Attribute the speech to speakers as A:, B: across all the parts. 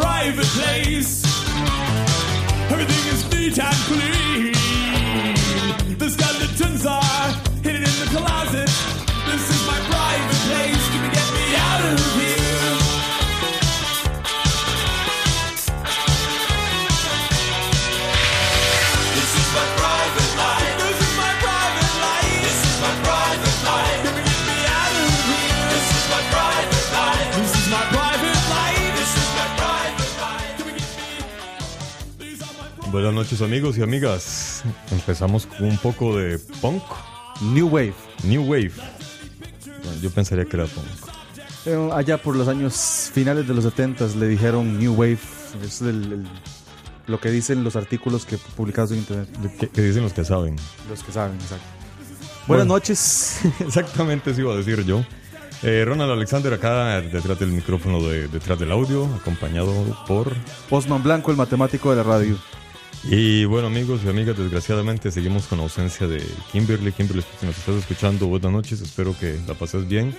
A: Private place. Everything is neat and clean.
B: Buenas noches amigos y amigas. Empezamos con un poco de punk,
C: New Wave.
B: new wave. Bueno, yo pensaría que era punk.
C: Eh, allá por los años finales de los 70 le dijeron New Wave. Es el- el- lo que dicen los artículos que publicados en internet.
B: ¿Qué, qué dicen los que saben?
C: Los que saben, exacto. Buenas
B: Bueno.
C: noches.
B: Exactamente eso iba a decir yo. Eh, Ronald Alexander acá detrás del micrófono de detrás del audio, acompañado por
C: Osman Blanco, el matemático de la radio.
B: Y bueno, amigos y amigas, desgraciadamente seguimos con la ausencia de Kimberly. Kimberly, si nos estás escuchando, buenas noches. Espero que la pases bien.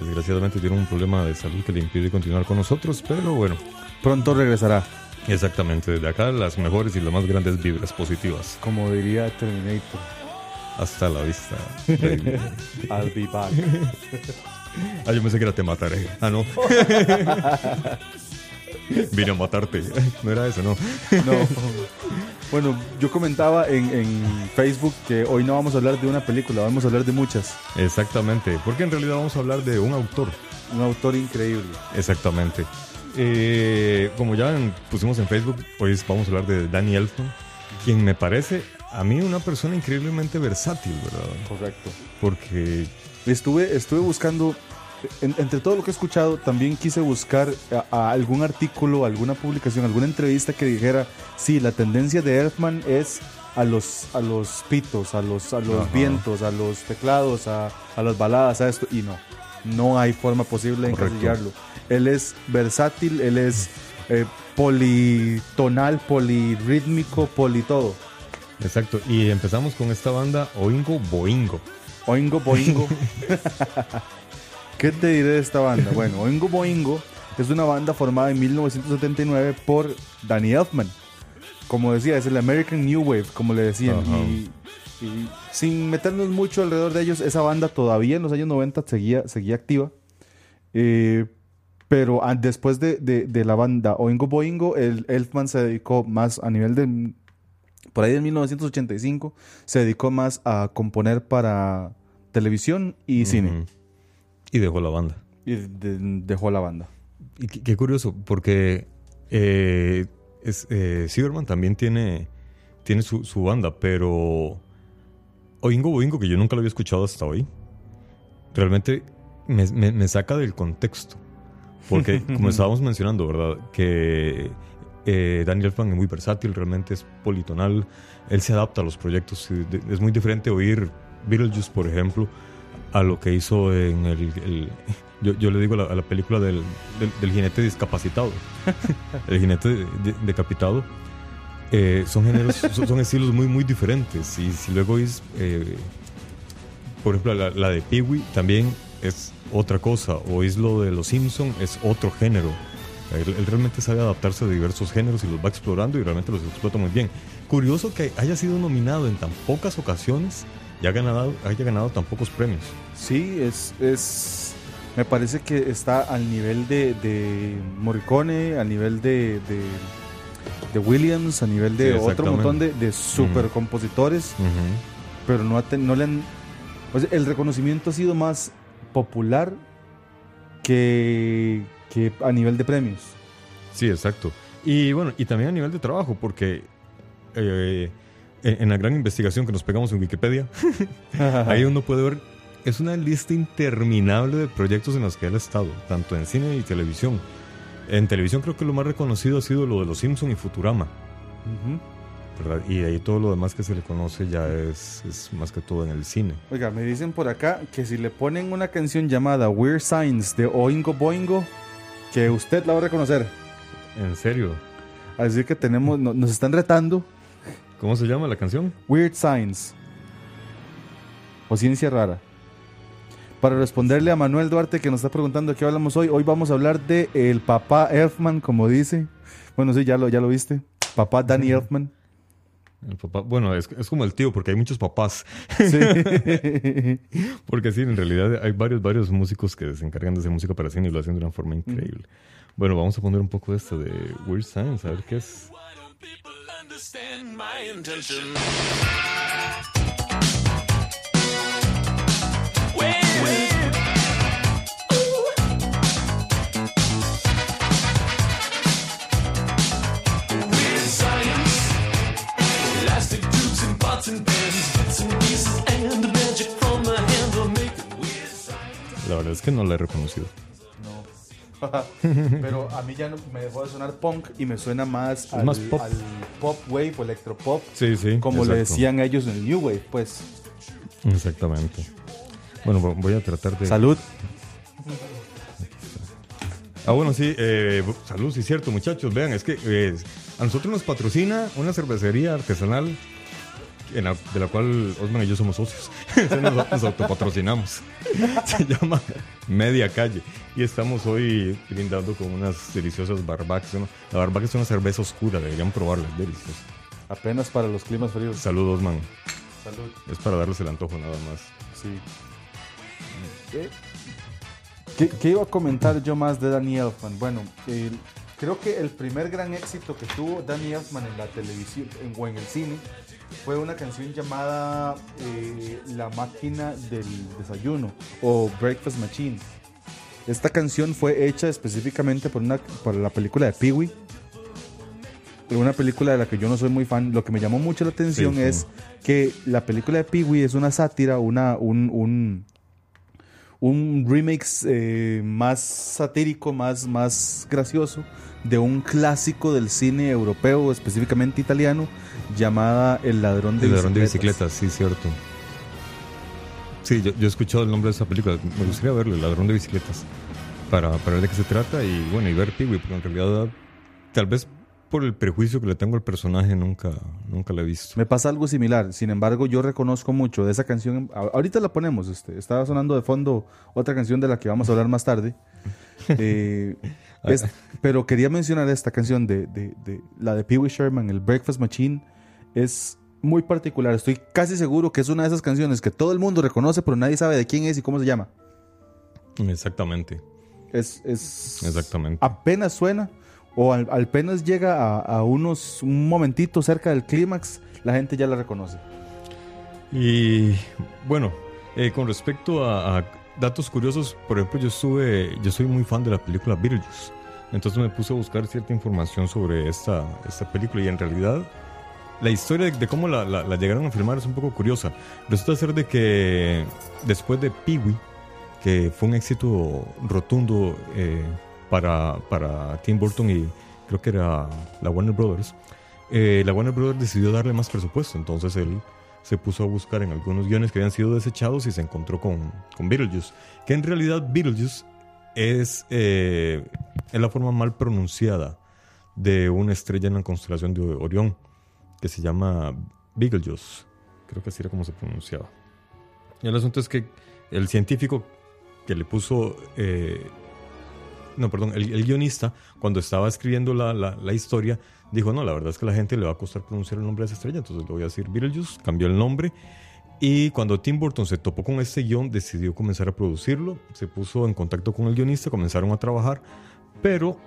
B: Desgraciadamente tiene un problema de salud que le impide continuar con nosotros, pero bueno,
C: Pronto regresará,
B: exactamente. Desde acá, las mejores y las más grandes vibras positivas.
C: como diría Terminator.
B: Hasta la vista.
C: I'll be back.
B: ah, yo pensé que era te mataré. Ah, no. Vine a matarte. No era eso, no.
C: No. Bueno, yo comentaba en, en Facebook que hoy no vamos a hablar de una película, vamos a hablar de muchas.
B: Exactamente. Porque en realidad vamos a hablar de un autor.
C: Un autor increíble.
B: Exactamente. Eh, como ya en- pusimos en Facebook, hoy vamos a hablar de Danny Elfman, quien me parece a mí una persona increíblemente versátil, ¿verdad?
C: Correcto.
B: Porque
C: Estuve, estuve buscando, en- entre todo lo que he escuchado, también quise buscar a, a algún artículo, alguna publicación, alguna entrevista que dijera, sí, la tendencia de Elfman es a los, a los pitos, a los, a los
B: Ajá.
C: vientos, a los teclados, a, a las baladas, a esto, y no, no hay forma posible de
B: Correcto.
C: encasillarlo. Él es versátil, él es eh, politonal, polirrítmico, poli todo.
B: Exacto. Y empezamos con esta banda Oingo Boingo.
C: Oingo Boingo. ¿Qué te diré de esta banda? Bueno, Oingo Boingo es una banda formada en 1979 por Danny Elfman. Como decía, es el American New Wave, como le decían. Y, y sin meternos mucho alrededor de ellos, esa banda todavía en los años 90 seguía, seguía activa. Eh, pero después de, de- de la banda Oingo Boingo, el Elfman se dedicó más a nivel de... Por ahí en 1985 se dedicó más a componer para televisión y cine.
B: Y dejó la banda.
C: Y de- dejó la banda.
B: y qué, qué curioso, porque eh, es, eh, Silverman también tiene, tiene su, su banda, pero Oingo Boingo, que yo nunca lo había escuchado hasta hoy, realmente me, me- me saca del contexto. Porque, como estábamos mencionando, ¿verdad? Que eh, Daniel Elfman es muy versátil, realmente es politonal, él se adapta a los proyectos. Es muy diferente oír Beetlejuice, por ejemplo, a lo que hizo en el. el- yo, yo le digo a la, a la película del, del, del jinete discapacitado, el jinete de- de- decapitado. Eh, son géneros, son, son estilos muy, muy diferentes. Y si luego oís, eh, por ejemplo, la, la de Pee-Wee también es otra cosa. O es lo de Los Simpson es otro género. Él, él realmente sabe adaptarse a diversos géneros y los va explorando y realmente los explota muy bien. Curioso que haya sido nominado en tan pocas ocasiones y haya ganado, haya ganado tan pocos premios.
C: Sí, es, es. Me parece que está al nivel de, de Morricone, al nivel de, de, de Williams, a nivel de
B: Sí,
C: otro montón de, de super compositores, pero no, ha ten- no le han. o sea, el reconocimiento ha sido más popular que, que a nivel de premios.
B: Sí, exacto. Y bueno, y también a nivel de trabajo, porque eh, en, en la gran investigación que nos pegamos en Wikipedia, ahí uno puede ver, es una lista interminable de proyectos en los que él ha estado, tanto en cine y televisión. En televisión creo que lo más reconocido ha sido lo de Los Simpson y Futurama,
C: Ujú.
B: ¿verdad? Y de ahí todo lo demás que se le conoce ya es, es más que todo en el cine.
C: Oiga, me dicen por acá que si le ponen una canción llamada Weird Signs de Oingo Boingo, que usted la va a reconocer.
B: En serio,
C: Así que tenemos, no- nos están retando
B: ¿cómo se llama la canción?
C: Weird Signs o Ciencia Rara. Para responderle a Manuel Duarte que nos está preguntando de qué hablamos hoy, hoy vamos a hablar de el papá Elfman, como dice. Bueno, sí, ya lo, ya lo viste. Papá Danny Elfman.
B: El papá, bueno, es, es como el tío, porque hay muchos papás.
C: Sí.
B: Porque sí, en realidad hay varios, varios músicos que se encargan de hacer música para cine y lo hacen de una forma increíble. Bueno, vamos a poner un poco de esto de Weird Science, a ver qué es.
A: Understand my intention?
B: La verdad es que no la he reconocido.
C: Pero a mí ya no, me dejó de sonar punk y me suena más, al,
B: más pop.
C: al pop wave o electropop,
B: Sí, sí.
C: como le
B: exacto.
C: decían ellos en el New Wave, pues.
B: Exactamente. Bueno, vo- voy a tratar de...
C: Salud.
B: Ah, bueno, sí, eh, salud, sí, cierto, muchachos. Vean, es que eh, a nosotros nos patrocina una cervecería artesanal en la- de la cual Osman y yo somos socios. Nos, nos autopatrocinamos. Se llama Media Calle. Y estamos hoy brindando con unas deliciosas barbaques. ¿no? La barbaque es una cerveza oscura, deberían probarla, es deliciosa.
C: Apenas para los climas fríos.
B: Salud, Osman.
C: Salud.
B: Es para darles el antojo nada más.
C: Sí. Eh, ¿Qué, qué iba a comentar yo más de Danny Elfman? Bueno, el- creo que el primer gran éxito que tuvo Danny Elfman en la televisión en, o en el cine fue una canción llamada eh, La máquina del desayuno o Breakfast Machine. Esta canción fue hecha específicamente por una, para la película de Pee-Wee. Una película de la que yo no soy muy fan. Lo que me llamó mucho la atención
B: Sí, sí.
C: es que la película de Pee-Wee es una sátira, una, un, un, un remake eh, más satírico, más, más gracioso de un clásico del cine europeo, específicamente italiano, llamada El ladrón de
B: El ladrón de
C: bicicletas.
B: bicicletas, sí, cierto. Sí, yo, yo he escuchado el nombre de esa película. Me gustaría verlo, El ladrón de bicicletas. Para, para ver de qué se trata y bueno, y ver Pee-Wee, porque en realidad, tal vez por el prejuicio que le tengo al personaje, nunca, nunca la he visto.
C: Me pasa algo similar, sin embargo yo reconozco mucho de esa canción, ahorita la ponemos, este, estaba sonando de fondo otra canción de la que vamos a hablar más tarde, Eh, es- pero quería mencionar esta canción de, de- de- la de Pee Wee Sherman, el Breakfast Machine, es muy particular, estoy casi seguro que es una de esas canciones que todo el mundo reconoce pero nadie sabe de quién es y cómo se llama.
B: Exactamente,
C: Es, es
B: exactamente.
C: apenas suena o al- apenas llega a, a unos un momentito cerca del clímax, la gente ya la reconoce.
B: Y bueno, eh, con respecto a, a datos curiosos, por ejemplo, yo estuve, yo soy muy fan de la película Beetlejuice. Entonces me puse a buscar cierta información sobre esta, esta película y en realidad la historia de, cómo la llegaron a filmar es un poco curiosa. Resulta ser de que después de Pee-wee, que fue un éxito rotundo eh, para, para Tim Burton y creo que era la Warner Brothers, eh, la Warner Brothers decidió darle más presupuesto. Entonces él se puso a buscar en algunos guiones que habían sido desechados y se encontró con, con Beetlejuice. Que en realidad Beetlejuice es, eh, es la forma mal pronunciada de una estrella en la constelación de Orión, que se llama Beetlejuice. Creo que así era como se pronunciaba. Y el asunto es que el científico que le puso... eh, no, perdón, el, guionista, cuando estaba escribiendo la, la- la historia, dijo, no, la verdad es que a la gente le va a costar pronunciar el nombre de esa estrella, entonces le voy a decir Beetlejuice, cambió el nombre. Y cuando Tim Burton se topó con este guion, decidió comenzar a producirlo, se puso en contacto con el guionista, comenzaron a trabajar, pero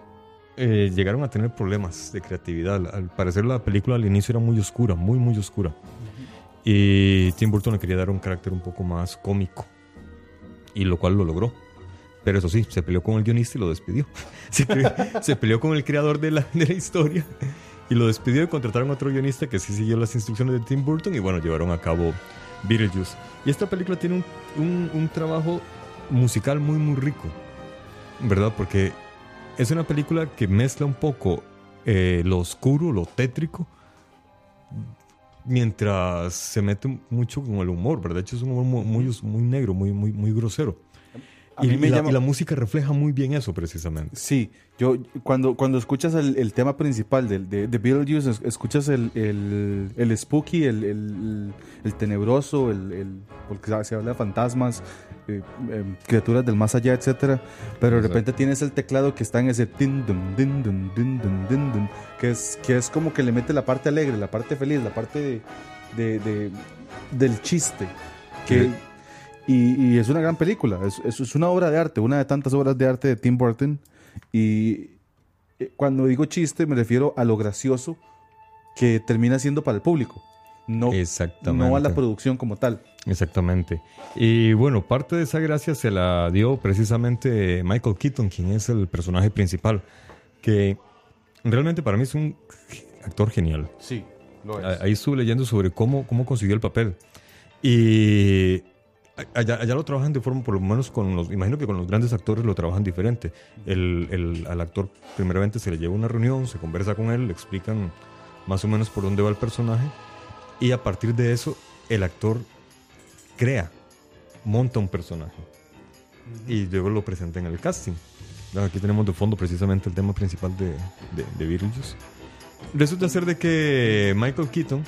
B: eh, llegaron a tener problemas de creatividad. Al- parecer la película al inicio era muy oscura, muy, muy oscura. Y Tim Burton le quería dar un carácter un poco más cómico, y lo cual lo logró. Pero eso sí, se peleó con el guionista y lo despidió. Se, pe- se peleó con el creador de la, de la historia y lo despidió y contrataron a otro guionista que sí siguió las instrucciones de Tim Burton y bueno, llevaron a cabo Beetlejuice. Y esta película tiene un, un- un trabajo musical muy, muy rico, ¿verdad? Porque es una película que mezcla un poco eh, lo oscuro, lo tétrico, mientras se mete mucho con el humor, ¿verdad? De hecho, es un humor muy, muy, muy negro, muy, muy, muy grosero. Y, la,
C: llama-
B: y la música refleja muy bien eso, precisamente.
C: Sí, yo cuando, cuando escuchas el, el tema principal de, de, de Beetlejuice, es- escuchas el, el, el spooky, el, tenebroso, el, porque se habla de fantasmas, eh, em, criaturas del más allá, etcétera, pero de repente tienes el teclado que está en ese din din din din que es que es como que le mete la parte alegre, la parte feliz, la parte de, de- de- del chiste, que
B: Sí.
C: y, y es una gran película, es, es- es una obra de arte, una de tantas obras de arte de Tim Burton. Y eh, cuando digo chiste me refiero a lo gracioso que termina siendo para el público, no,
B: Exactamente.
C: no a la producción como tal.
B: Exactamente. Y bueno, parte de esa gracia se la dio precisamente Michael Keaton, quien es el personaje principal, que realmente para mí es un actor genial.
C: Sí, lo
B: A- Ahí estuve leyendo sobre cómo, cómo consiguió el papel. Y allá, allá lo trabajan de forma, por lo menos con los, imagino que con los grandes actores lo trabajan diferente. El, el- al actor primeramente se le lleva una reunión, se conversa con él, le explican más o menos por dónde va el personaje y a partir de eso el actor crea, monta un personaje y luego lo presenta en el casting. Aquí tenemos de fondo precisamente el tema principal de, de, de Beetlejuice. Resulta ser de que Michael Keaton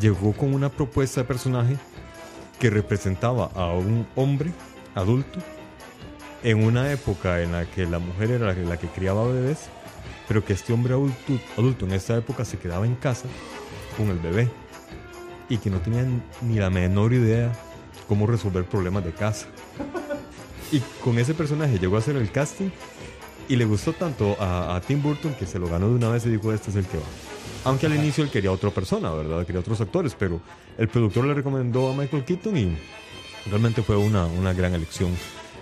B: llegó con una propuesta de personaje que representaba a un hombre adulto en una época en la que la mujer era la que, la que criaba bebés, pero que este hombre adulto, adulto en esta época se quedaba en casa con el bebé y que no tenía ni la menor idea cómo resolver problemas de casa. Y con ese personaje llegó a hacer el casting y le gustó tanto a, a Tim Burton que se lo ganó de una vez y dijo, este es el que va. Aunque al inicio él quería otra persona, ¿verdad? Quería otros actores, pero el productor le recomendó a Michael Keaton y realmente fue una, una gran elección.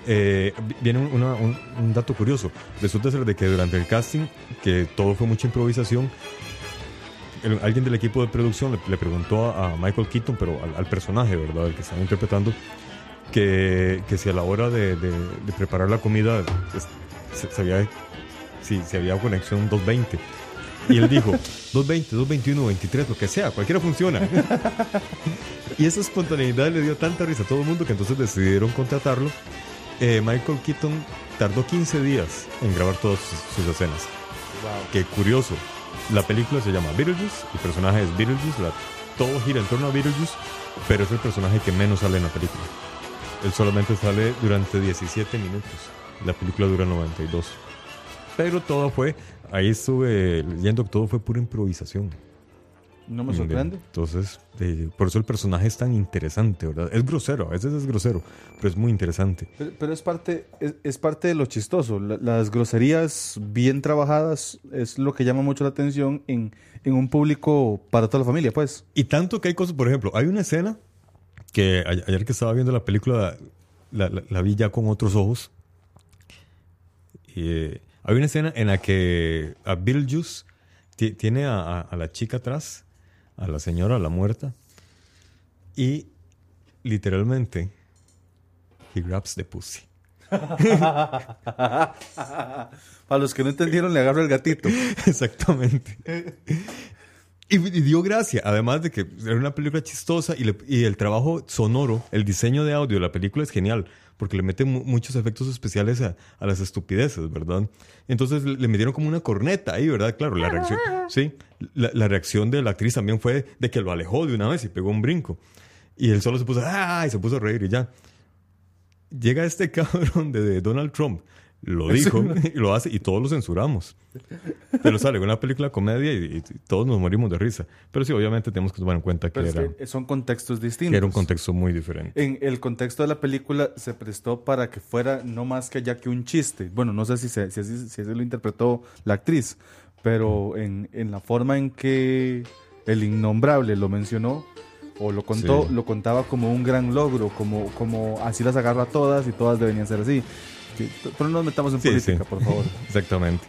B: Eh, vi- viene un, una- un- un dato curioso. Resulta ser de que durante el casting, que todo fue mucha improvisación, el- alguien del equipo de producción le, le preguntó a, a Michael Keaton, pero al, al personaje, ¿verdad? El que estaba interpretando, que, que si a la hora de, de- de preparar la comida pues, se, sabía si, si había conexión 220. Y él dijo, 220, 221, 23, lo que sea, cualquiera funciona. y esa espontaneidad le dio tanta risa a todo el mundo que entonces decidieron contratarlo. Eh, Michael Keaton tardó 15 días en grabar todas sus, sus escenas. Qué curioso. La película se llama Beetlejuice, el personaje es Beetlejuice, todo gira en torno a Beetlejuice, pero es el personaje que menos sale en la película. Él solamente sale durante 17 minutos. La película dura 92. Pero todo fue, ahí estuve leyendo todo fue pura improvisación.
C: No me sorprende.
B: Entonces, eh, por eso el personaje es tan interesante, ¿verdad? Es grosero, a veces es grosero, pero es muy interesante.
C: Pero, pero es, parte, es, es parte de lo chistoso. La- las groserías bien trabajadas es lo que llama mucho la atención en, en un público para toda la familia, pues.
B: Y tanto que hay cosas, por ejemplo, hay una escena que ayer que estaba viendo la película la, la- la vi ya con otros ojos. Eh, Hay una escena en la que a Beetlejuice ti- tiene a, a- a la chica atrás, a la señora, a la muerta, y literalmente, he grabs the pussy.
C: Para los que no entendieron, le agarro el gatito.
B: Exactamente. Y, y dio gracia, además de que era una película chistosa y, le- y el trabajo sonoro, el diseño de audio de la película es genial, porque le mete mu- muchos efectos especiales a, a las estupideces, ¿verdad? Entonces le, le metieron como una corneta ahí, ¿verdad? Claro, la reacción, sí, la, la reacción de la actriz también fue de que lo alejó de una vez y pegó un brinco. Y él solo se puso, ¡ah! y se puso a reír y ya. Llega este cabrón de, de Donald Trump, lo dijo y lo hace y todos lo censuramos. Pero sale una película comedia y, y todos nos morimos de risa. Pero sí, obviamente tenemos que tomar en cuenta que, era,
C: que son contextos distintos.
B: que era un contexto muy diferente.
C: En el contexto de la película se prestó para que fuera no más que ya que un chiste. Bueno, no sé si, se- si, si así lo interpretó la actriz, pero en, en la forma en que el innombrable lo mencionó o lo contó,
B: Sí.
C: lo contaba como un gran logro, como, como así las agarra a todas y todas deberían ser así. Sí, pero no nos metamos en
B: Sí,
C: política,
B: sí.
C: por favor.
B: Exactamente.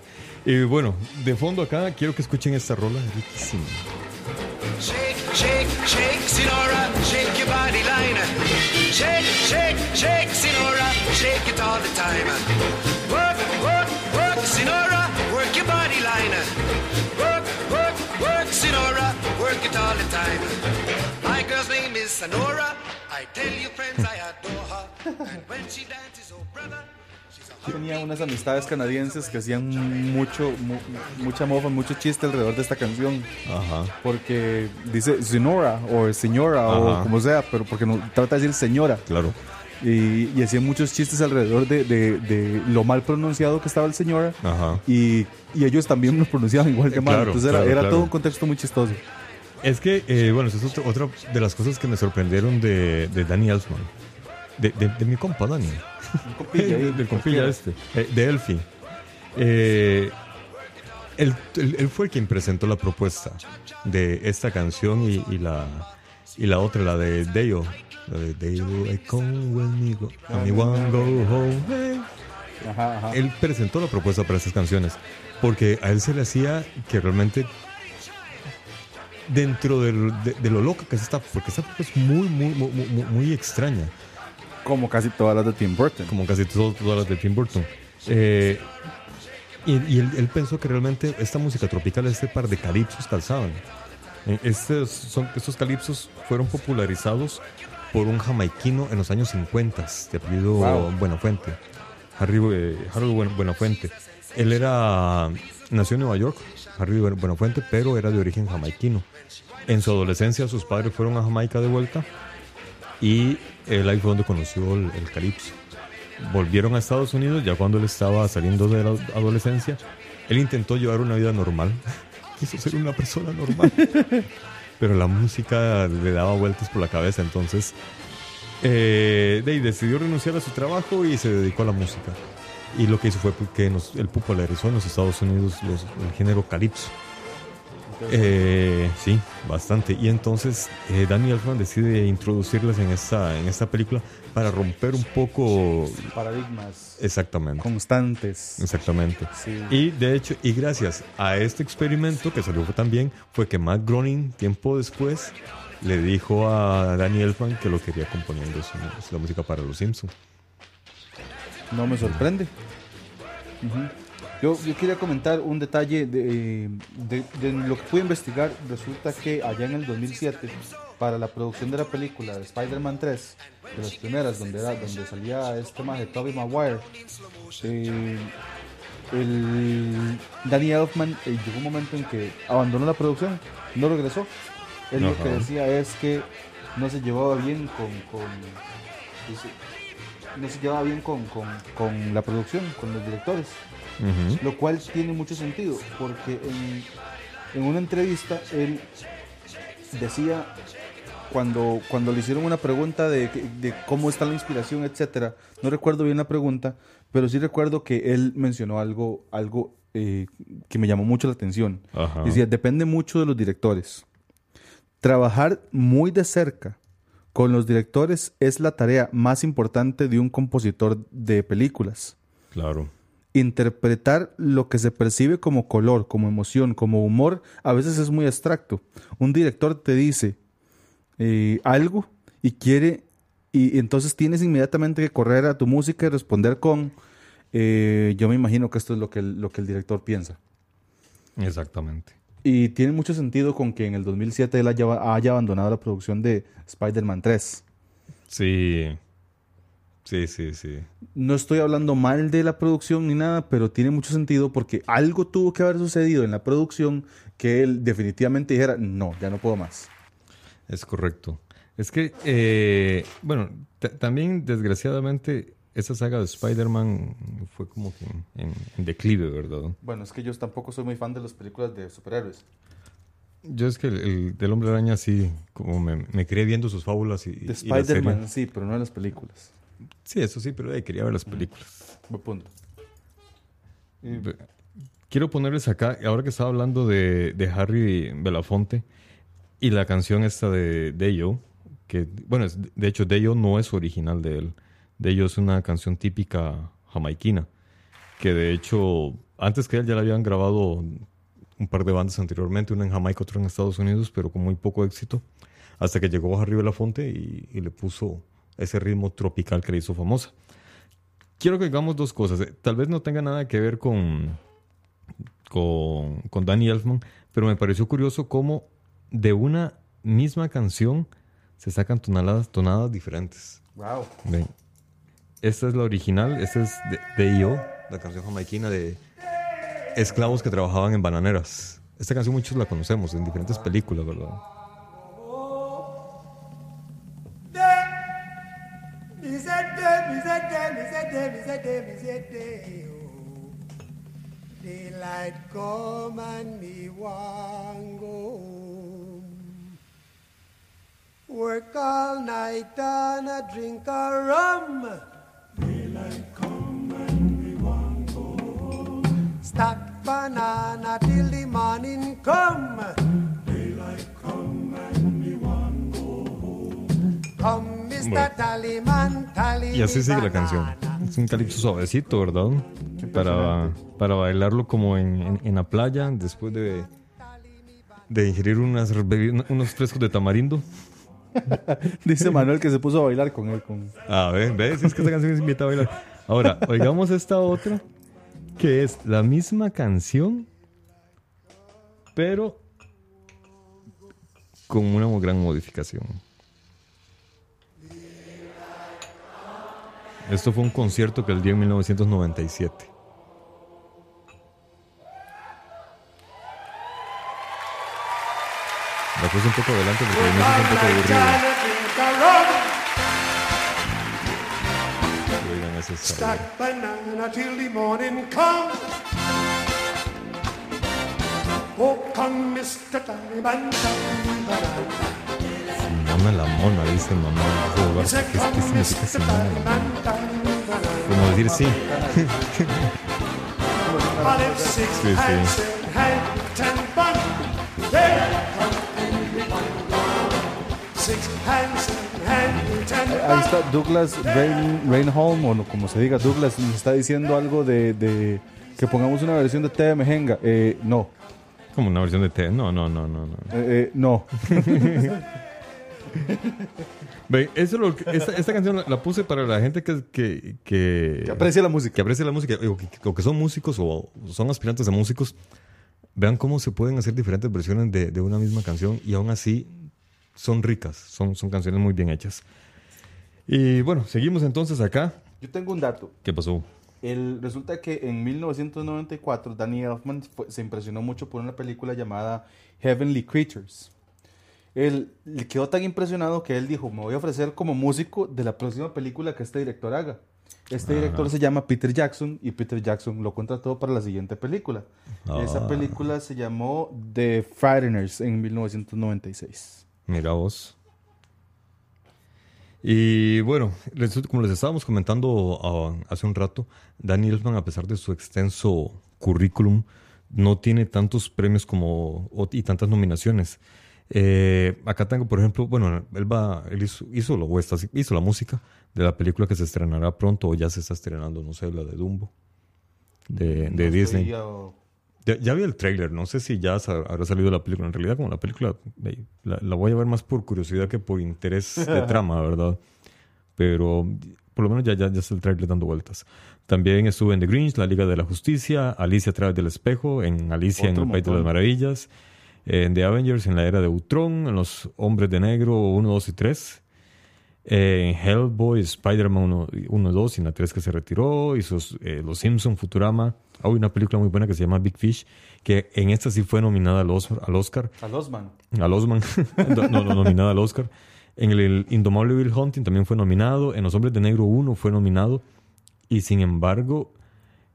B: Y bueno, de fondo acá quiero que escuchen esta rola riquísima.
D: Shake, shake, shake, Sinora, shake your body line. Shake, shake, shake, Sinora, shake it all the time. Work, work, work, Sinora, work your body line. Work, work, work, Sinora, work it all the time. My girl's name is Sonora. I tell you, friends, I adore her. And when she dances, oh brother,
C: Yo tenía unas amistades canadienses que hacían mucho, mu- mucha mofa, mucho chiste alrededor de esta canción.
B: Ajá.
C: Porque dice señora o señora o
B: Ajá.
C: como sea, pero porque no, trata de decir señora.
B: Claro.
C: Y, y hacían muchos chistes alrededor de, de- de lo mal pronunciado que estaba el señora.
B: Ajá.
C: Y, y ellos también lo pronunciaban igual que mal.
B: Claro,
C: Entonces era,
B: claro,
C: era
B: claro.
C: todo un contexto muy chistoso.
B: Es que, eh, bueno, esa es otra, otra de las cosas que me sorprendieron de, de Danny. De, de- de mi compa, Danny. del del compilla este. eh, de Elfie. Eh, él, él- él fue quien presentó la propuesta de esta canción y, y la, y la otra, la de Deo. La de Deo, I come with me, go, and me wanna go home.
C: Ajá, ajá.
B: Él presentó la propuesta para estas canciones porque a él se le hacía que realmente dentro del- de, de lo loca que es esta, porque esta es muy, muy, muy, muy, muy extraña,
C: Como casi todas las de Tim Burton.
B: como casi todas las de Tim Burton. Eh, y y él, él pensó que realmente esta música tropical, este par de calipsos calzaban. Eh, Estos, son, estos calipsos fueron popularizados por un jamaiquino en los años 50, de apellido
C: Wow.
B: Buenafuente. Harry, eh, Harold Buen- Buenafuente. Él era, nació en Nueva York, Harry Buen- Buenafuente, pero era de origen jamaiquino. En su adolescencia sus padres fueron a Jamaica de vuelta y él ahí fue donde conoció el, el calipso. Volvieron a Estados Unidos ya cuando él estaba saliendo de la adolescencia. Él intentó llevar una vida normal. Quiso ser una persona normal. Pero la música le daba vueltas por la cabeza. Entonces, eh, ahí decidió renunciar a su trabajo y se dedicó a la música. Y lo que hizo fue que nos, él popularizó en los Estados Unidos los- el género calipso. Eh, sí, bastante. Y entonces eh, Danny Elfman decide introducirlas en esta, en esta película para romper un poco
C: Paradigmas
B: exactamente.
C: constantes.
B: Exactamente.
C: Sí.
B: Y de hecho, y gracias a este experimento que salió también, fue que Matt Groening, tiempo después, le dijo a Danny Elfman que lo quería componiendo su- la música para Los Simpsons.
C: No me sorprende. Ujú. Yo, yo quería comentar un detalle de, de- de lo que pude investigar. Resulta que allá en el 2007, para la producción de la película de Spider-Man 3, de las primeras, donde, era, donde salía este más de Tobey Maguire, eh, el Danny Elfman eh, llegó un momento en que abandonó la producción, no regresó. Él lo que decía es que no se llevaba bien con, no se llevaba bien con, con- con la producción, con los directores, Lo cual tiene mucho sentido, porque en, en una entrevista él decía, cuando, cuando le hicieron una pregunta de, de cómo está la inspiración, etcétera, no recuerdo bien la pregunta, pero sí recuerdo que él mencionó algo, algo eh, que me llamó mucho la atención.
B: Ajá.
C: Decía, depende mucho de los directores. Trabajar muy de cerca con los directores es la tarea más importante de un compositor de películas.
B: Claro.
C: Interpretar lo que se percibe como color, como emoción, como humor, a veces es muy abstracto. Un director te dice eh, algo y quiere, y entonces tienes inmediatamente que correr a tu música y responder con, eh, yo me imagino que esto es lo que el, lo que el director piensa.
B: Exactamente.
C: Y tiene mucho sentido con que en el 2007 él haya, haya abandonado la producción de Spider-Man 3.
B: Sí. Sí, sí, sí.
C: No estoy hablando mal de la producción ni nada, pero tiene mucho sentido porque algo tuvo que haber sucedido en la producción que él definitivamente dijera, no, ya no puedo más.
B: Es correcto. Es que, eh, bueno, ta- también desgraciadamente esa saga de Spider-Man fue como que en, en declive, ¿verdad?
C: Bueno, es que yo tampoco soy muy fan de las películas de superhéroes.
B: Yo es que el, el del Hombre Araña sí, como me, me crié viendo sus fábulas y,
C: De
B: y la serie.
C: Spider-Man, sí, pero no de las películas.
B: Sí, eso sí, pero eh, quería ver las películas.
C: Buen punto.
B: Ve- Quiero ponerles acá, ahora que estaba hablando de, de Harry Belafonte y la canción esta de Deyo, que, bueno, es- de hecho Deyo no es original de él. Deyo es una canción típica jamaiquina, que de hecho, antes que él ya la habían grabado un par de bandas anteriormente, una en Jamaica, otra en Estados Unidos, pero con muy poco éxito, hasta que llegó Harry Belafonte y, y le puso ese ritmo tropical que le hizo famosa. Quiero que digamos dos cosas. eh, Tal vez no tenga nada que ver con, con, con Danny Elfman, pero me pareció curioso cómo de una misma canción se sacan tonaladas, tonadas diferentes.
C: Wow.
B: Ven. Esta es la original, esta es de, de I.O., la canción jamaiquina de esclavos que trabajaban en bananeras. Esta canción muchos la conocemos en diferentes películas, ¿verdad?
E: Daylight come and me want go home. Work all night and a drink a rum. Daylight come and me want go home. Stack banana till the morning come. Daylight come and me want go home. Come.
B: Bueno. Y así sigue la canción. Es un calipso suavecito, ¿verdad? Para, para bailarlo como en, en- en la playa después de, de ingerir unas, unos frescos de tamarindo.
C: Dice Manuel que se puso a bailar con él. Con...
B: A ver, ¿ves? Es que esta canción es invita a bailar. Ahora, oigamos esta otra, que es la misma canción, pero con una gran modificación. Esto fue un concierto que él dio en 1997. La puse un poco adelante porque el es un poco aburrido. Oigan, ese sabor.
E: Stack banana till the morning come. Oh, come, Mr. Banana.
B: Simona la mona, dice mamá. ¿Qué, qué significa. Simona la mona? Como decir sí. Sí, sí.
C: Ahí está Douglas Rain, Reinholm, o no, como se diga, Douglas nos está diciendo algo de, de que pongamos una versión de Té de Mejenga. Eh, no,
B: Como una versión de té. No, no, no, no. no.
C: Eh, eh, no.
B: Ve, eso es lo que- esta, esta canción la, la puse para la gente que, que, que,
C: Que aprecia la música.
B: que aprecia la música, o que, o que son músicos o son aspirantes a músicos. Vean cómo se pueden hacer diferentes versiones de, de una misma canción y aún así son ricas, son, son canciones muy bien hechas. Y bueno, seguimos entonces acá.
C: Yo tengo un dato.
B: ¿Qué pasó?
C: El, resulta que en 1994 Danny Elfman fue- se impresionó mucho por una película llamada Heavenly Creatures. Él le quedó tan impresionado que él dijo, me voy a ofrecer como músico de la próxima película que este director haga. Este director se llama Peter Jackson y Peter Jackson lo contrató para la siguiente película. Esa
B: Ah.
C: película se llamó The Frighteners en 1996.
B: Mira vos. Y bueno, como les estábamos comentando ah, hace un rato, Danny Elfman, a pesar de su extenso currículum, no tiene tantos premios como y tantas nominaciones. Eh, acá tengo, por ejemplo, bueno, él va, él hizo, hizo, lo- está- hizo la música de la película que se estrenará pronto o ya se está estrenando, no sé, la de Dumbo. de, de
C: No
B: Disney.
C: o-
B: Ya, ya vi el trailer, no sé si ya habrá salido la película. En realidad, como la película la, la voy a ver más por curiosidad que por interés de trama, ¿verdad? Pero por lo menos ya, ya, ya está el trailer dando vueltas. También estuve en The Grinch, La Liga de la Justicia, Alicia a través del espejo, en Alicia en el País de las. Maravillas, en The Avengers, en la Era de Ultron, en Los Hombres de Negro 1, 2 y 3. En Hellboy, Spider-Man 1, 1, 2 y en la 3 que se retiró. Hizo eh, Los Simpson, Futurama. Hay una película muy buena que se llama Big Fish, que en esta sí fue nominada al Oscar. Al Oscar,
C: A Losman.
B: al Osman. no, no, no, nominada al Oscar. En el, el Indomable Bill Hunting también fue nominado. En Los Hombres de Negro 1 fue nominado. Y sin embargo,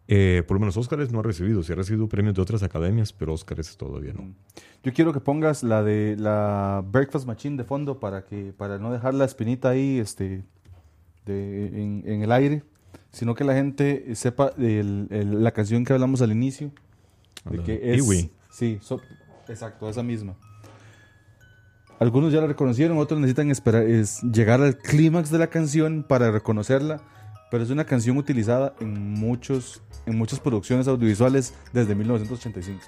B: eh, por lo menos Oscars no ha recibido. Sí ha recibido premios de otras academias, pero Oscars todavía no.
C: Yo quiero que pongas la de la Breakfast Machine de fondo para que para no dejar la espinita ahí este de, en, en el aire, sino que la gente sepa el- el- la canción que hablamos al inicio de que es
B: Pee-wee.
C: sí, so- exacto, esa misma. Algunos ya la reconocieron, otros necesitan esperar es llegar al clímax de la canción para reconocerla, pero es una canción utilizada en muchos en muchas producciones audiovisuales desde 1985.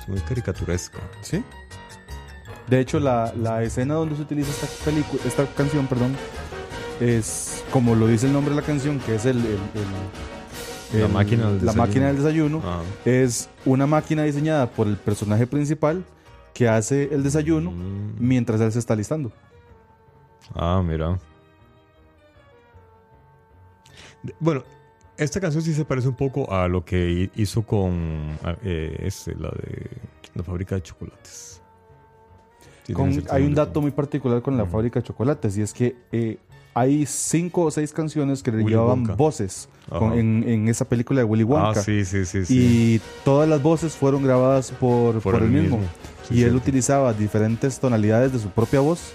B: Es muy caricaturesca.
C: Sí. De hecho, la, la escena donde se utiliza esta película, esta canción, perdón, es como lo dice el nombre de la canción, que es el, el- el-
B: La máquina del
C: la
B: desayuno.
C: máquina del desayuno.
B: Ah.
C: Es una máquina diseñada por el personaje principal que hace el desayuno
B: Mm.
C: mientras él se está listando.
B: Ah, mira. Bueno, esta canción sí se parece un poco a lo que hi- hizo con eh, este, la de la fábrica de chocolates. Sí,
C: Con- hay un dato muy particular con la
B: Mm.
C: fábrica de chocolates y es que eh, hay cinco o seis canciones que le
B: Willy
C: llevaban
B: Wonka.
C: voces con- en, en esa película de Willy Wonka.
B: Ah, sí, sí, sí. sí.
C: Y todas las voces fueron grabadas por, por, él mismo.
B: Sí,
C: y él
B: cierto.
C: utilizaba diferentes tonalidades de su propia voz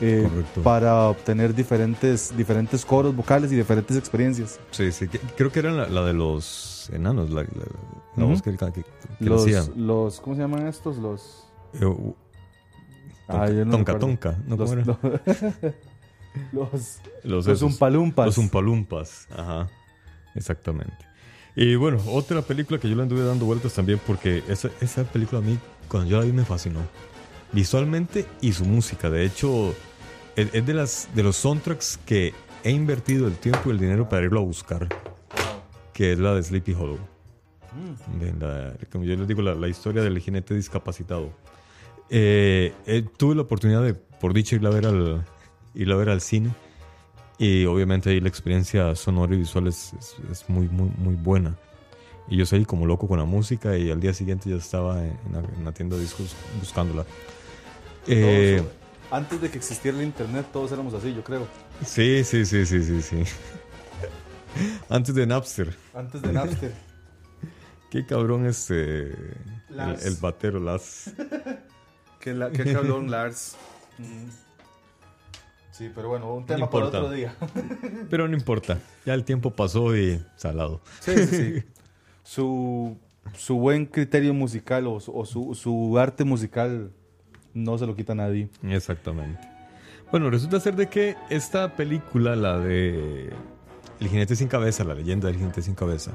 C: eh, para obtener diferentes, diferentes coros vocales y diferentes experiencias.
B: Sí, sí. Creo que era la, la de los enanos, la, la- voz que, que, que
C: Los,
B: hacía.
C: los, ¿Cómo se llaman estos? Los...
B: Eh,
C: Ah,
B: tonka,
C: yo no
B: tonka,
C: recuerdo.
B: tonka, ¿no?
C: Los,
B: ¿Cómo era?
C: los, los,
B: Los,
C: umpalumpas.
B: Los Umpalumpas, ajá. Exactamente. Y bueno, otra película que yo le anduve dando vueltas también porque esa, esa película a mí, cuando yo la vi, me fascinó. Visualmente y su música. De hecho, es, de, las, de los soundtracks que he invertido el tiempo y el dinero para irlo a buscar. Que es la de Sleepy Hollow. De la- como yo les digo, la, la historia del jinete discapacitado. Eh, eh, tuve la oportunidad de, por dicha, ir a ver al, ir a ver al cine. Y obviamente ahí la experiencia sonora y visual es, es- es muy, muy, muy buena. Y yo salí como loco con la música y al día siguiente ya estaba en, la, en la tienda de discos buscándola. Eh,
C: antes de que existiera el internet, todos éramos así, yo creo.
B: sí, sí, sí, sí, sí, sí. Antes de Napster.
C: Antes de Napster.
B: Qué cabrón este... El,
C: Lars.
B: el batero, Las.
C: que, la, que cabrón, Lars. Mm. Sí, pero bueno, un tema para
B: importa.
C: otro día.
B: Pero no importa. Ya el tiempo pasó y salado.
C: Sí, sí, sí. Su, su buen criterio musical o, su, o su, su arte musical no se lo quita nadie.
B: Exactamente. Bueno, resulta ser de que esta película, la de El jinete sin cabeza, la leyenda del jinete sin cabeza,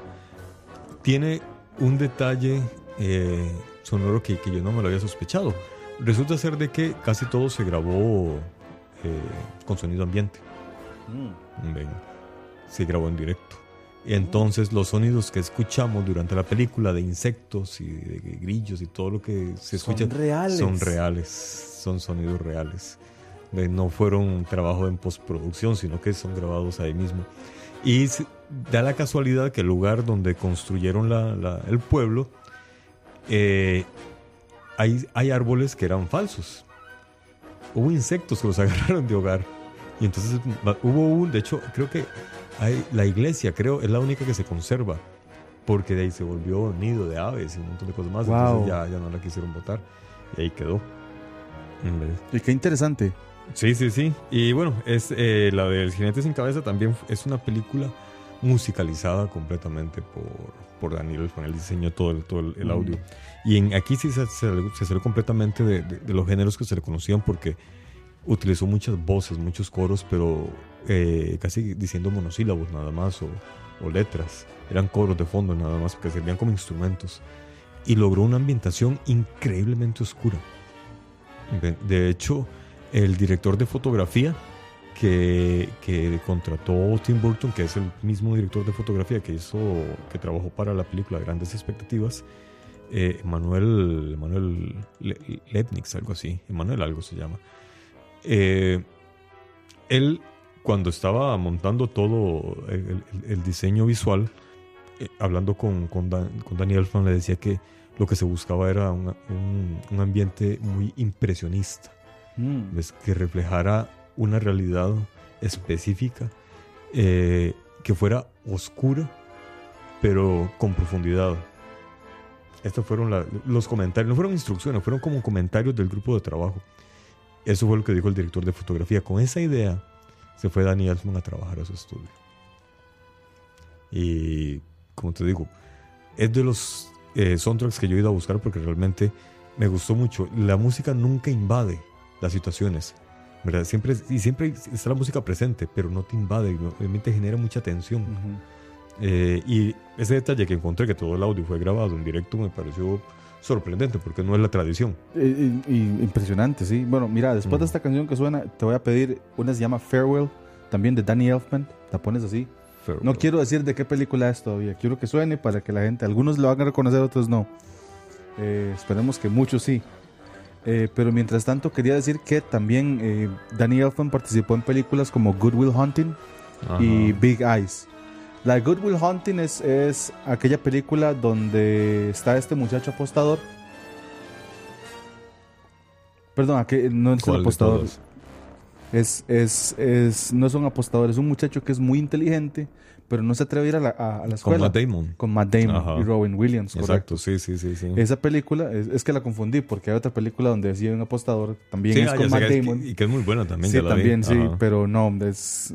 B: tiene un detalle eh, sonoro que, que yo no me lo había sospechado. Resulta ser de que casi todo se grabó eh, con sonido ambiente. Ven, se grabó en directo. Y entonces los sonidos que escuchamos durante la película de insectos y de grillos y todo lo que se
C: Son
B: escucha
C: reales.
B: son reales, son sonidos reales. De- No fueron un trabajo en postproducción, sino que son grabados ahí mismo. Y da la casualidad que el lugar donde construyeron la- la- el pueblo, eh, hay, hay árboles que eran falsos. Hubo insectos que los agarraron de hogar. Y entonces hubo un, de hecho, creo que hay, la iglesia, creo, es la única que se conserva. Porque de ahí se volvió nido de aves y un montón de cosas más.
C: Wow.
B: Entonces ya, ya no la quisieron botar. Y ahí quedó.
C: Y qué interesante.
B: Sí, sí, sí. Y bueno, es eh, la del jinete sin cabeza también es una película musicalizada completamente por, por Daniel Elfman. Él diseñó todo el, todo el, el
C: Mm.
B: audio. Y en, aquí sí se, se, se salió completamente de, de- de los géneros que se le conocían porque utilizó muchas voces, muchos coros, pero eh, casi diciendo monosílabos nada más o, letras. Eran coros de fondo nada más porque servían como instrumentos. Y logró una ambientación increíblemente oscura. De, hecho, el director de fotografía que, que contrató Tim Burton, que es el mismo director de fotografía que hizo, que trabajó para la película Grandes Expectativas, eh, Manuel, Manuel algo así, Emanuel algo se llama. Eh, él, cuando estaba montando todo el, el- el diseño visual, eh, hablando con, con, Dan- con Danny Elfman, le decía que lo que se buscaba era una- un, un ambiente muy impresionista,
C: Mm.
B: ¿ves? que reflejara una realidad específica, eh, que fuera oscura, pero con profundidad. Estos fueron la- los comentarios, no fueron instrucciones, fueron como comentarios del grupo de trabajo. Eso fue lo que dijo el director de fotografía. Con esa idea se fue Danny Elfman a trabajar a su estudio. Y como te digo, es de los eh, soundtracks que yo he ido a buscar porque realmente me gustó mucho. La música nunca invade las situaciones. ¿verdad? Siempre, y siempre está la música presente, pero no te invade, realmente genera mucha tensión.
C: Ujú.
B: Eh, y ese detalle que encontré, que todo el audio fue grabado en directo, me pareció sorprendente porque no es la tradición.
C: Y- y impresionante, sí. Bueno, mira, después
B: Mm.
C: de esta canción que suena, te voy a pedir una se llama Farewell, también de Danny Elfman. La pones así. No quiero decir de qué película es todavía. Quiero que suene para que la gente, algunos lo a reconocer, otros no. Eh, esperemos que muchos sí. Eh, pero mientras tanto, quería decir que también eh, Danny Elfman participó en películas como Good Will Hunting y Big Eyes. La Good Will Hunting es, es aquella película donde está este muchacho apostador. Perdón, aquel- no es el
B: ¿Cuál de
C: apostador. Es, es, es, no es un apostador, es un muchacho que es muy inteligente, pero no se atreve a ir a la, a- a la
B: Con
C: escuela.
B: Matt Damon.
C: Con Matt Damon
B: Ajá.
C: y Robin Williams, correcto.
B: Exacto, sí, sí, sí. sí.
C: Esa película, es, es que la confundí porque hay otra película donde decía un apostador, también
B: Sí,
C: es
B: ah,
C: con Matt
B: que
C: Damon.
B: y que es muy buena también.
C: Sí,
B: ya la vi.
C: también, sí,
B: Ajá.
C: pero no, es...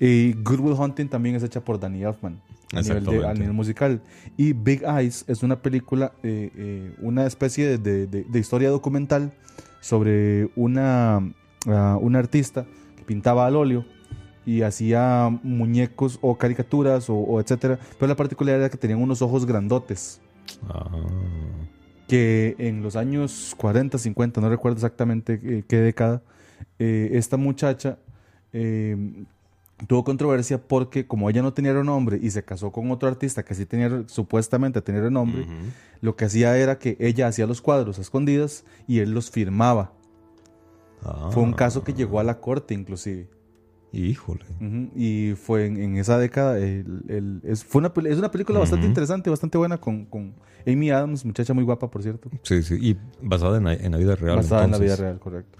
C: Y Good Will Hunting también es hecha por Danny Elfman a nivel, de- a nivel musical. Y Big Eyes es una película, eh, eh, una especie de, de- de- historia documental sobre una, ah, una artista que pintaba al óleo y hacía muñecos o caricaturas o, o etcétera. Pero la particularidad era que tenían unos ojos grandotes
B: Ah.
C: que en los años 40, 50, no recuerdo exactamente eh, qué década, eh, esta muchacha eh, tuvo controversia porque como ella no tenía renombre y se casó con otro artista que sí tenía supuestamente tenía renombre,
B: Ujú.
C: lo que hacía era que ella hacía los cuadros a escondidas y él los firmaba.
B: Ah.
C: Fue un caso que llegó a la corte inclusive.
B: Híjole.
C: Y fue en, en esa década. el- el- es, fue una, es una película bastante interesante, bastante buena con, con Amy Adams, muchacha muy guapa, por cierto.
B: Sí, sí. Y basada en la, en la vida real.
C: basada en la vida real, correcto.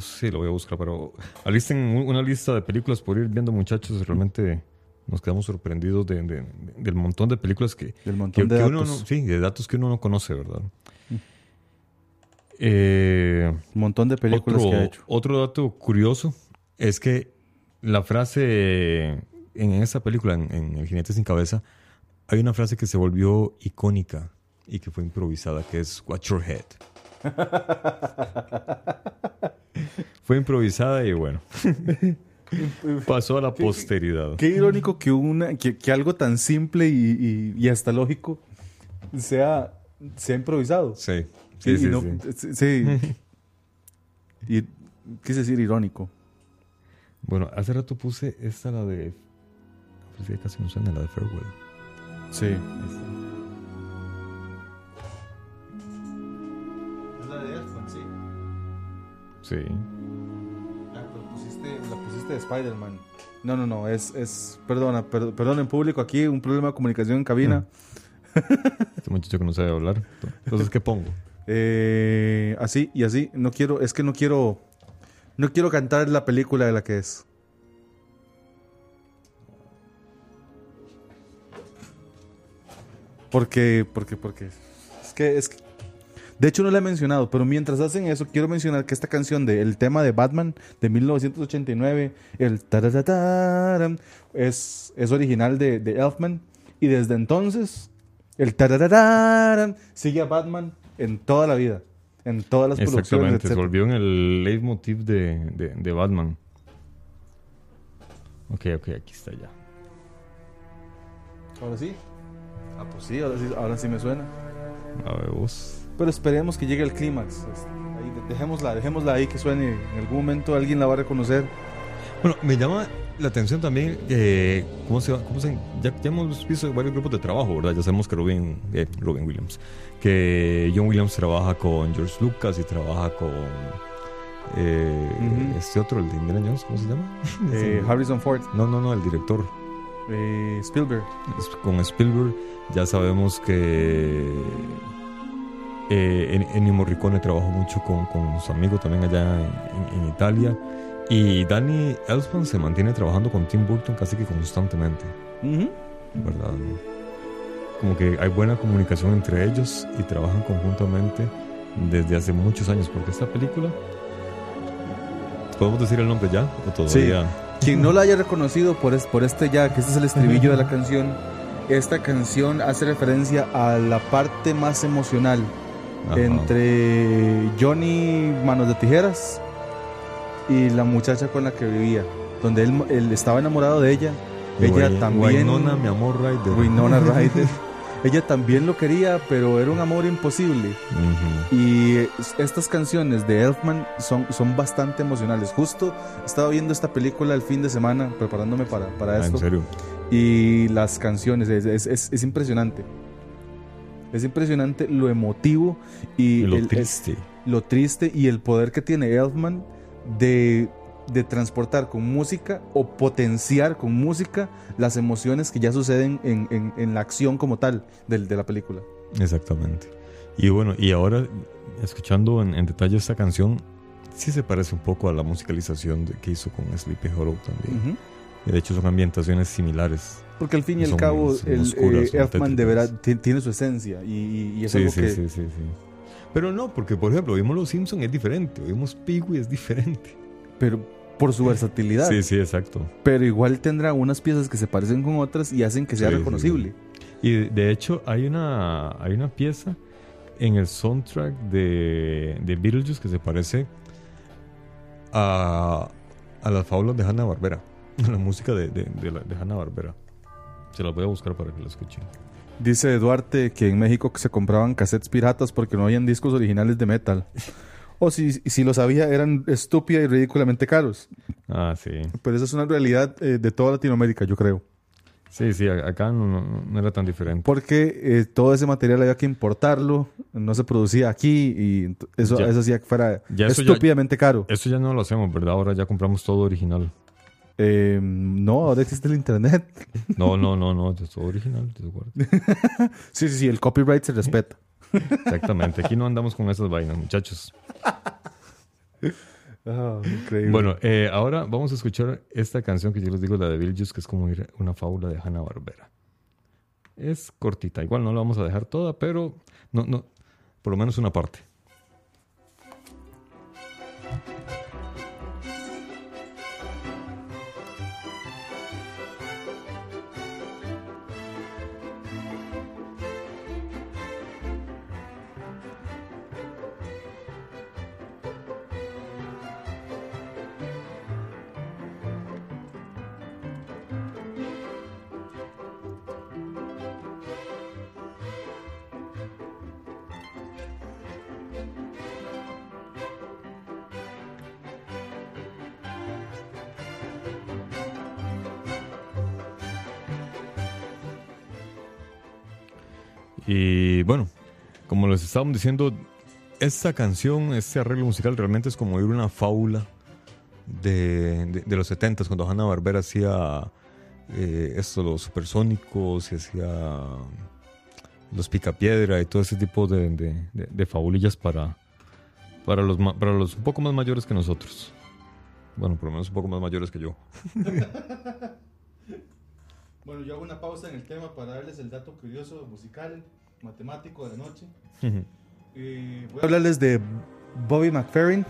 B: Sí, lo voy a buscar, pero alisten un- una lista de películas por ir viendo, muchachos. Realmente nos quedamos sorprendidos de- de- del montón de películas que,
C: Del montón
B: que-
C: de
B: que uno
C: datos.
B: no- sí, de datos que uno no conoce, ¿verdad? Eh,
C: Un montón de películas
B: otro,
C: que ha hecho.
B: otro dato curioso es que la frase en esa película, en, en El jinete sin cabeza, hay una frase que se volvió icónica y que fue improvisada, que es Watch your head. Fue improvisada y bueno, pasó a la posteridad.
C: Qué irónico que, una, que, que algo tan simple y, y- y hasta lógico sea, sea improvisado.
B: Sí, sí,
C: y
B: sí.
C: no-
B: sí.
C: sí. y quise decir irónico.
B: Bueno, hace rato puse esta, la de... Pues ya casi no suena, la de Farewell.
C: Sí.
B: Sí.
C: la pusiste de Spider-Man. No, no, no, es, es perdona, per- perdón en público aquí, un problema de comunicación en cabina.
B: Este muchacho que no sabe hablar. Entonces, ¿qué pongo?
C: Eh, así y así, no quiero, es que no quiero, no quiero cantar la película de la que es. Porque, porque, porque, es que, es que, de hecho no la he mencionado, pero mientras hacen eso, quiero mencionar que esta canción de el tema de Batman de 1989, el tararataram, es, es original de, de Elfman, y desde entonces, el tararararam sigue a Batman en toda la vida. en todas las producciones.
B: Exactamente, se volvió en el leitmotiv de, de, de Batman. Ok, ok, aquí está ya.
C: Ahora sí. Ah, pues sí, ahora sí, ahora sí me suena.
B: A ver, vos.
C: Pero esperemos que llegue el clímax. Este, dejémosla, dejémosla ahí que suene. En algún momento alguien la va a reconocer.
B: Bueno, me llama la atención también eh, cómo se, va- cómo se ya, ya hemos visto varios grupos de trabajo, ¿verdad? Ya sabemos que Robin, eh, Robin Williams, que John Williams trabaja con George Lucas y trabaja con eh,
C: Ujú.
B: este otro, el de Indiana Jones, ¿cómo se llama?
C: Eh. Harrison Ford,
B: No, no, no, el director.
C: eh, Spielberg.
B: Con Spielberg ya sabemos que eh, En- Ennio Morricone trabajó mucho con, con su amigo también allá en, en- en Italia. Y Danny Elfman se mantiene trabajando con Tim Burton casi que constantemente,
C: Ujú.
B: ¿verdad? Como que hay buena comunicación entre ellos y trabajan conjuntamente desde hace muchos años. Porque esta película, ¿podemos decir el nombre ya? ¿O todavía?
C: Quien no la haya reconocido por, es- por este ya, que este es el estribillo de la canción, esta canción hace referencia a la parte más emocional
B: Ajá.
C: entre Johnny Manos de Tijeras y la muchacha con la que vivía, donde él, él estaba enamorado de ella. Ella también.
B: Winona, mi amor, Ryder.
C: Winona Ryder. ella también lo quería, pero era un amor imposible. Y estas canciones de Elfman son, son bastante emocionales. Justo estaba viendo esta película el fin de semana, preparándome para, para
B: Ah,
C: esto.
B: en serio.
C: Y las canciones, es, es- es- es impresionante. Es impresionante lo emotivo y,
B: Y lo
C: el- el-
B: triste.
C: lo triste y el poder que tiene Elfman de, de transportar con música o potenciar con música las emociones que ya suceden en, en- en la acción como tal del- de la película.
B: Exactamente. Y bueno, y ahora, escuchando en, en detalle esta canción, sí se parece un poco a la musicalización de- que hizo con Sleepy Hollow también. De hecho son ambientaciones similares.
C: Porque al fin y al cabo, el,
B: oscuras,
C: eh, ti- tiene su esencia y, y- es
B: Sí,
C: algo
B: sí,
C: que...
B: sí, sí, sí. Pero no, porque por ejemplo, vimos Los Simpsons es diferente, vimos Pee-wee es diferente.
C: Pero por su versatilidad.
B: Sí, sí, exacto.
C: Pero igual tendrá unas piezas que se parecen con otras y hacen que sea
B: Sí, sí,
C: reconocible.
B: Y de, hecho hay una, hay una pieza en el soundtrack de, de Beetlejuice que se parece a, a las fábulas de Hanna Barbera, a la música de, de, de, la- de Hanna Barbera. Se las voy a buscar para que la escuchen.
C: Dice Duarte que en México se compraban cassettes piratas porque no habían discos originales de metal. O si, si lo sabía, eran estúpida y ridículamente caros.
B: Ah, sí.
C: Pero esa es una realidad eh, de toda Latinoamérica, yo creo.
B: Sí, sí, acá no, no- no era tan diferente.
C: Porque eh, todo ese material había que importarlo, no se producía aquí y eso,
B: Ya.
C: eso hacía que fuera
B: Ya eso ya-
C: estúpidamente caro.
B: Eso ya no lo hacemos, ¿verdad? Ahora ya compramos todo original.
C: Eh, no, ahora existe el internet.
B: No, no, no, no, es original.
C: Sí, sí, sí, el copyright se respeta.
B: Exactamente. Aquí no andamos con esas vainas, muchachos.
C: Ah, increíble.
B: Bueno, eh, ahora vamos a escuchar esta canción que yo les digo, la de Beetlejuice, que es como ir- una fábula de Hanna Barbera. Es cortita, igual no la vamos a dejar toda, pero no, no, por lo menos una parte. Y bueno, como les estábamos diciendo, esta canción, este arreglo musical realmente es como oír una fábula de, de- los 70 cuando Hanna Barbera hacía eh, esto, los supersónicos y hacía los picapiedra y todo ese tipo de, de- de- fabulillas para, para, los, para los un poco más mayores que nosotros. Bueno, por lo menos un poco más mayores que yo.
C: Bueno, yo hago una pausa en el tema para darles el dato curioso musical, matemático de la noche. Eh, voy a hablarles de Bobby McFerrin.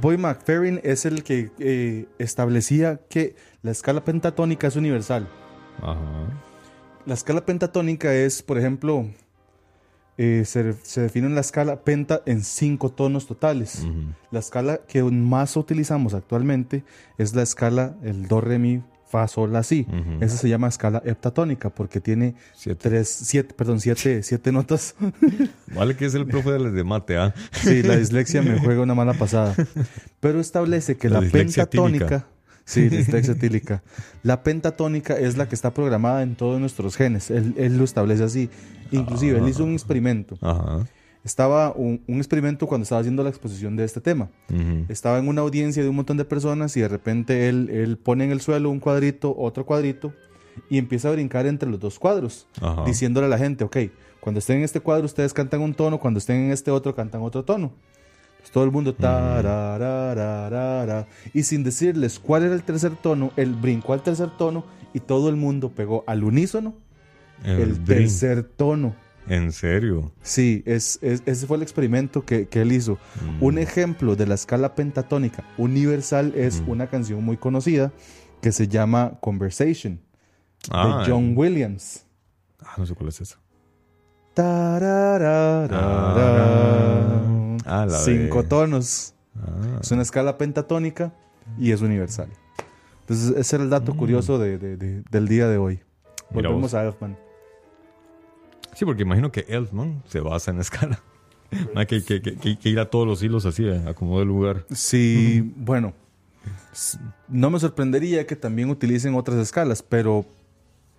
C: Bobby McFerrin es el que eh, establecía que la escala pentatónica es universal.
B: Ajá.
C: La escala pentatónica es, por ejemplo, eh, se, se define en la escala penta en cinco tonos totales. La escala que más utilizamos actualmente es la escala el do, re, mi, fa, sol, la, si. Esa se llama escala heptatónica porque tiene
B: Siete.
C: tres, siete, perdón, siete, siete notas.
B: Vale que es el profe de, de mate, ¿ah?
C: Sí, la dislexia me juega una mala pasada. Pero establece que
B: La
C: pentatónica.
B: tílica.
C: Sí, dislexia tílica. La pentatónica es la que está programada en todos nuestros genes. Él, él lo establece así. Inclusive, él hizo un experimento.
B: Ajá.
C: Estaba un, un experimento cuando estaba haciendo la exposición de este tema. Estaba en una audiencia de un montón de personas y de repente él, él pone en el suelo un cuadrito, otro cuadrito y empieza a brincar entre los dos cuadros, diciéndole a la gente, ok, cuando estén en este cuadro ustedes cantan un tono, cuando estén en este otro cantan otro tono. Pues todo el mundo tararararara, y sin decirles cuál era el tercer tono, él brincó al tercer tono y todo el mundo pegó al unísono el, tercer tono.
B: En serio.
C: Sí, es, es- ese fue el experimento que, que él hizo.
B: Mm.
C: Un ejemplo de la escala pentatónica universal es
B: Mm.
C: una canción muy conocida que se llama Conversation
B: Ah,
C: de John Williams.
B: ah, no sé cuál es esa. Ah, de-
C: Cinco tonos.
B: Ah.
C: Es una escala pentatónica y es universal. Entonces, ese era el dato curioso de- de- de- del día de hoy.
B: Mm.
C: Volvemos a Elfman.
B: Sí, porque imagino que Elfman se basa en escala. Hay que, que, que, que- ir a todos los hilos así, eh, a como de lugar.
C: Sí, bueno, no me sorprendería que también utilicen otras escalas, pero,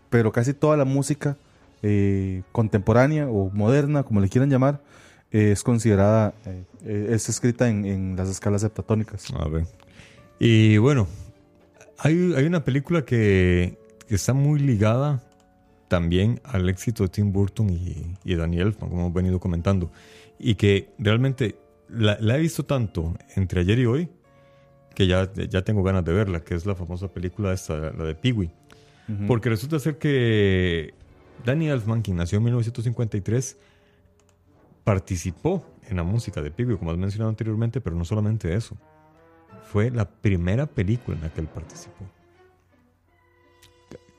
C: pero casi toda la música eh, contemporánea o moderna, como le quieran llamar, eh, es considerada, es escrita en, en las escalas heptatónicas.
B: A ver. Y bueno, hay, hay una película que, que está muy ligada también al éxito de Tim Burton y, y Elfman, como hemos venido comentando. Y que realmente la, la he visto tanto entre ayer y hoy que ya, ya tengo ganas de verla, que es la famosa película esta, la de Pee-wee. Porque resulta ser que Danny Elfman, quien nació en 1953, participó en la música de Pee-wee, como has mencionado anteriormente, pero no solamente eso. Fue la primera película en la que él participó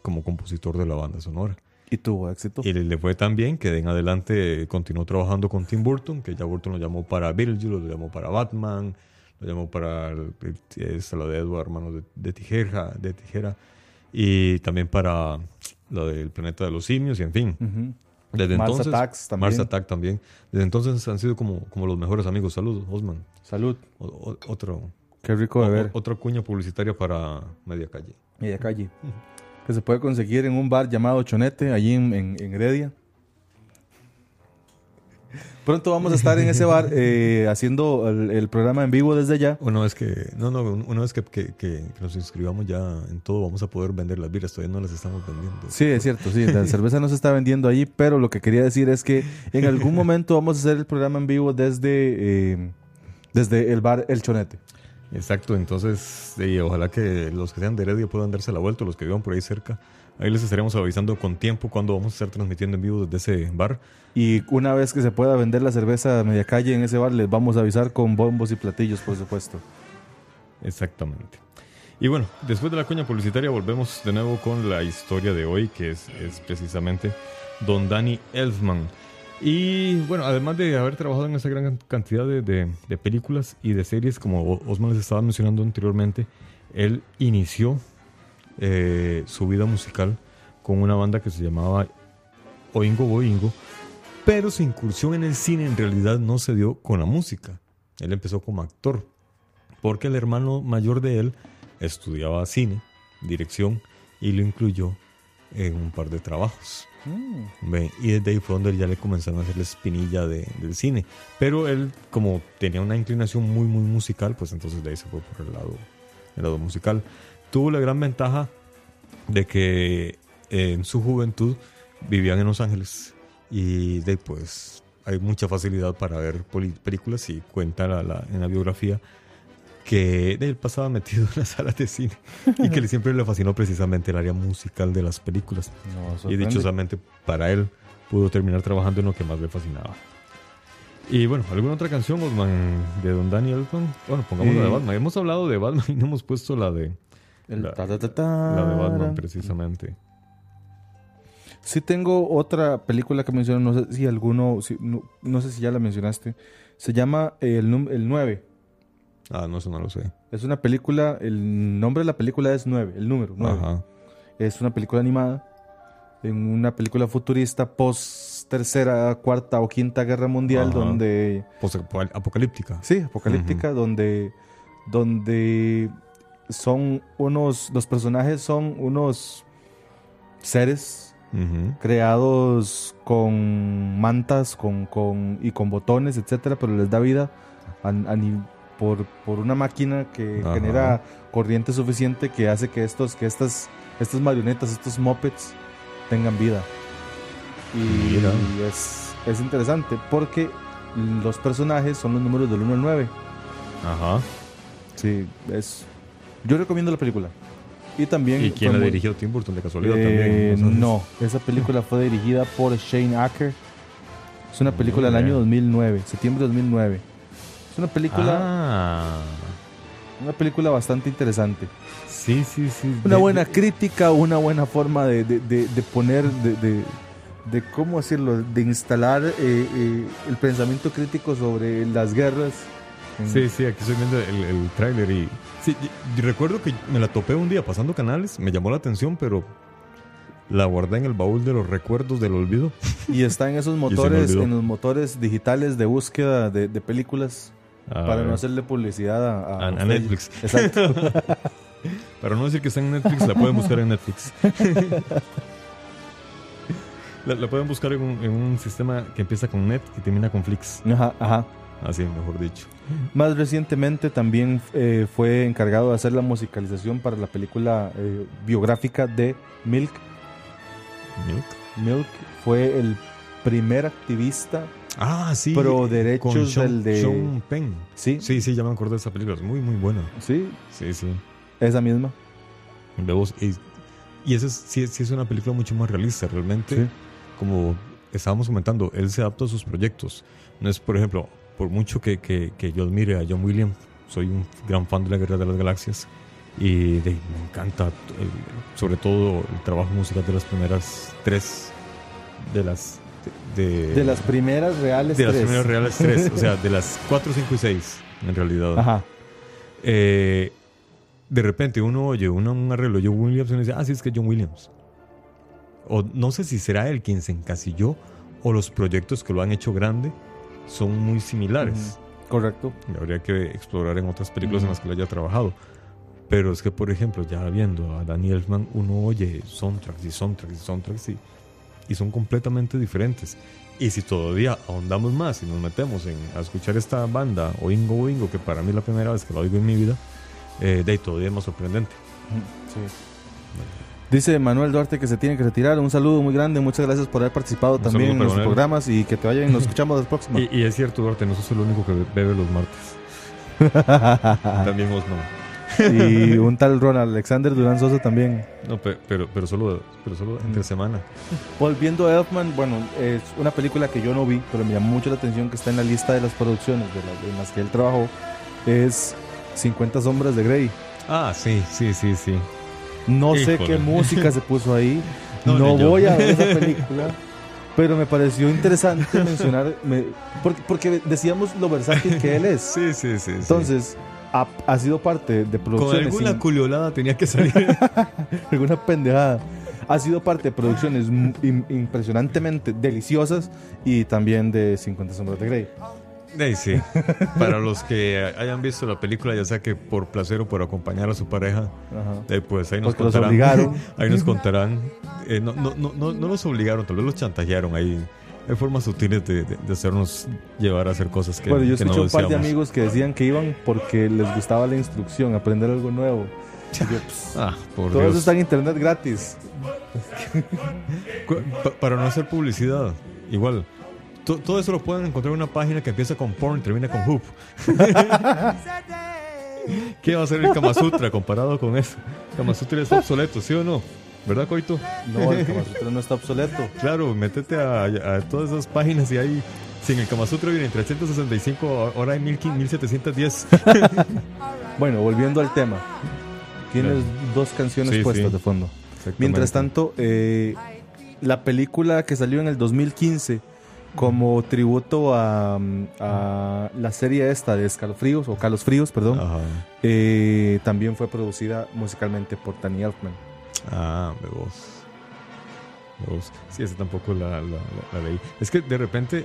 B: como compositor de la banda sonora.
C: Y tuvo éxito.
B: Y le, fue tan bien que de en adelante continuó trabajando con Tim Burton, que ya Burton lo llamó para Beetlejuice, lo llamó para Batman, lo llamó para el- es la de Edward, hermano de, de tijera, de tijera, y también para lo del planeta de los simios, y en fin.
C: Ujú.
B: Desde
C: Mars
B: entonces,
C: Attacks también.
B: Mars Attack también. Desde entonces han sido como, como los mejores amigos. Saludos, Osman.
C: Salud.
B: O- o- otro,
C: Qué rico de ver.
B: otra cuña publicitaria para Media Calle.
C: Media calle. Que se puede conseguir en un bar llamado Chonete, allí en, en- en Heredia. Pronto vamos a estar en ese bar eh, haciendo el, el programa en vivo desde allá.
B: Una vez que, no, no, una vez que, que- que- que nos inscribamos ya en todo, vamos a poder vender las birras. Todavía no las estamos vendiendo.
C: Sí, es cierto, sí, la cerveza no se está vendiendo allí, pero lo que quería decir es que en algún momento vamos a hacer el programa en vivo desde, eh, desde el bar El Chonete.
B: Exacto, entonces, ojalá que los que sean de Heredia puedan darse la vuelta, los que vivan por ahí cerca. Ahí les estaremos avisando con tiempo cuando vamos a estar transmitiendo en vivo desde ese bar.
C: Y una vez que se pueda vender la cerveza a media calle en ese bar, les vamos a avisar con bombos y platillos, por supuesto.
B: Exactamente. Y bueno, después de la cuña publicitaria volvemos de nuevo con la historia de hoy, que es, es precisamente Don Danny Elfman. Y bueno, además de haber trabajado en esa gran cantidad de, de- películas y de series, como Osman les estaba mencionando anteriormente, él inició eh, su vida musical con una banda que se llamaba Oingo Boingo, pero su incursión en el cine en realidad no se dio con la música. Él empezó como actor porque el hermano mayor de él estudiaba cine, dirección y lo incluyó en un par de trabajos. Ve, Y desde ahí fue donde ya le comenzaron a hacer la espinilla de- del cine. Pero él, como tenía una inclinación muy, muy musical, pues entonces de ahí se fue por el lado, el lado musical. Tuvo la gran ventaja de que eh, en su juventud vivían en Los Ángeles y de pues hay mucha facilidad para ver películas y cuenta la- la- en la biografía que él pasaba metido en las salas de cine y que siempre le fascinó precisamente el área musical de las películas. y dichosamente para él pudo terminar trabajando en lo que más le fascinaba. Y bueno, ¿alguna otra canción, Osman, de Don Daniel? Bueno, pongamos la de
C: Eh,
B: Batman. Hemos hablado de Batman y no hemos puesto la de,
C: El
B: La-
C: ta, ta, ta,
B: la de Batman precisamente.
C: Sí tengo otra película que menciono, no sé si alguno, si- no, no sé si ya la mencionaste. Se llama eh, el, el 9.
B: Ah, no, eso no lo sé.
C: Es una película, el nombre de la película es 9, el número 9.
B: Ajá.
C: Es una película animada, en una película futurista post tercera, cuarta o quinta guerra mundial,
B: Ajá.
C: donde
B: Post-apocalíptica.
C: Sí, apocalíptica, donde, donde son unos, los personajes son unos seres creados con mantas con, con, y con botones, etcétera, pero les da vida a- a por, por una máquina que
B: Ajá.
C: genera corriente suficiente que hace que estos, que estas, estas marionetas, estos mopeds tengan vida. Y
B: Mira.
C: es, es interesante porque los personajes son los números del 1 al 9.
B: Ajá.
C: Sí, es. Yo recomiendo la película. Y también.
B: ¿Y quién la
C: muy-
B: dirigió? Tim Burton, de casualidad
C: Eh,
B: también. ¿no sabes?
C: no, esa película fue dirigida por Shane Acker. Es una película del año
B: bien.
C: 2009, septiembre de 2009. Es una película,
B: Ah.
C: una película bastante interesante.
B: Sí, sí, sí.
C: Una
B: De-
C: buena
B: de-
C: crítica, una buena forma de, de- poner, de, de- cómo decirlo, de instalar eh, eh, el pensamiento crítico sobre las guerras.
B: Sí, sí, aquí estoy viendo el, el tráiler y... Sí, y- y recuerdo que me la topé un día pasando canales, me llamó la atención, pero la guardé en el baúl de los recuerdos del olvido.
C: Y está en esos motores, en los motores digitales de búsqueda de, de películas.
B: A
C: para
B: ver,
C: no hacerle publicidad a,
B: a- a Netflix.
C: Exacto.
B: Para no decir que está en Netflix, la pueden buscar en Netflix. la, la pueden buscar en un, en un sistema que empieza con Net y termina con Flix.
C: Ajá, ajá.
B: Así, mejor dicho.
C: Más recientemente también eh, fue encargado de hacer la musicalización para la película eh, biográfica de Milk.
B: Milk.
C: Milk fue el primer activista
B: Ah, sí.
C: pro
B: con
C: derechos
B: Sean-
C: del de...
B: Sean Penn.
C: Sí, sí,
B: Sí, sí, ya me acordé de esa película. Es muy, muy buena. Sí, sí.
C: esa misma.
B: Vemos, y, y esa es, sí, sí es una película mucho más realista, realmente.
C: Sí.
B: Como estábamos comentando, él se adapta a sus proyectos. No es, por ejemplo, por mucho que, que- que yo admire a John Williams, soy un gran fan de la Guerra de las Galaxias. Y de- me encanta, el- sobre todo, el trabajo musical de las primeras tres. De las. De,
C: De las primeras reales
B: de las
C: tres.
B: primeras reales tres. o sea, de las cuatro, cinco y seis, en realidad.
C: Ajá.
B: Eh, de repente uno oye una- un arreglo de John Williams y uno dice, ah, sí, es que John Williams. O no sé si será él quien se encasilló o los proyectos que lo han hecho grande son muy similares.
C: Correcto.
B: Y Habría que explorar en otras películas en
C: Ujú.
B: las que lo haya trabajado. Pero es que, por ejemplo, ya viendo a Danny Elfman, uno oye soundtracks y soundtracks y soundtracks y, y son completamente diferentes. Y si todavía ahondamos más y nos metemos en a escuchar esta banda, Oingo Oingo, que para mí es la primera vez que la oigo en mi vida, eh, de ahí todavía es más sorprendente.
C: Dice Manuel Duarte que se tiene que retirar. Un saludo muy grande. Muchas gracias por haber participado
B: Un
C: también en nuestros
B: Manuel.
C: programas y que te vayan. Nos escuchamos la próxima.
B: Y, y es cierto, Duarte, no sos el único que bebe los martes. También Osman.
C: y un tal Ronald Alexander Durán Sosa también.
B: No, pe- pero, pero solo, pero solo entre semana.
C: Volviendo a Elfman, bueno, es una película que yo no vi, pero me llamó mucho la atención que está en la lista de las producciones de las, en las que él trabajó. Es 50 Sombras de Grey.
B: Ah, sí, sí, sí, sí.
C: No sé
B: Híjole.
C: qué música se puso ahí.
B: No,
C: No, voy a ver esa película. Pero me pareció interesante mencionar, me- porque, porque decíamos lo versátil que él es.
B: Sí, sí, sí. sí.
C: Ha, ha sido parte de
B: con
C: producciones.
B: alguna
C: sin-
B: culiolada tenía que salir.
C: alguna pendejada. Ha sido parte de producciones impresionantemente deliciosas y también de 50 Sombras de Grey.
B: Ahí sí. Para los que hayan visto la película, ya sea que por placer o por acompañar a su pareja, eh, pues ahí nos
C: Porque los
B: contarán.
C: obligaron.
B: ahí nos contarán. Eh, no, no, no, no, no los obligaron, tal vez los chantajearon. Ahí hay formas sutiles de, de- de hacernos llevar a hacer cosas que,
C: bueno, yo
B: que no
C: escuché un par de amigos que decían que iban porque les gustaba la instrucción, aprender algo nuevo. Yo, pues,
B: Ah, por
C: todo
B: Dios.
C: eso está en internet gratis.
B: Para no hacer publicidad, igual. to- todo eso lo pueden encontrar en una página que empieza con porn y termina con hoop. ¿Qué va a ser el Kama Sutra comparado con eso? Kama Sutra es obsoleto, ¿sí o no? ¿Verdad, Coito?
C: No, el Kama Sutra no está obsoleto.
B: Claro, métete a, a todas esas páginas y ahí. Si en el Kama Sutra viene 365, ahora hay 1500, 1710.
C: Bueno, volviendo al tema. Tienes dos canciones
B: Sí,
C: puestas
B: sí.
C: de fondo. Mientras tanto, eh, la película que salió en el 2015 como tributo a, a la serie esta de Escalofríos, o Calos Fríos, perdón, eh, también fue producida musicalmente por Danny Elfman.
B: Ah, de vos. De vos. Sí, esa tampoco la, la, la- la leí. Es que de repente,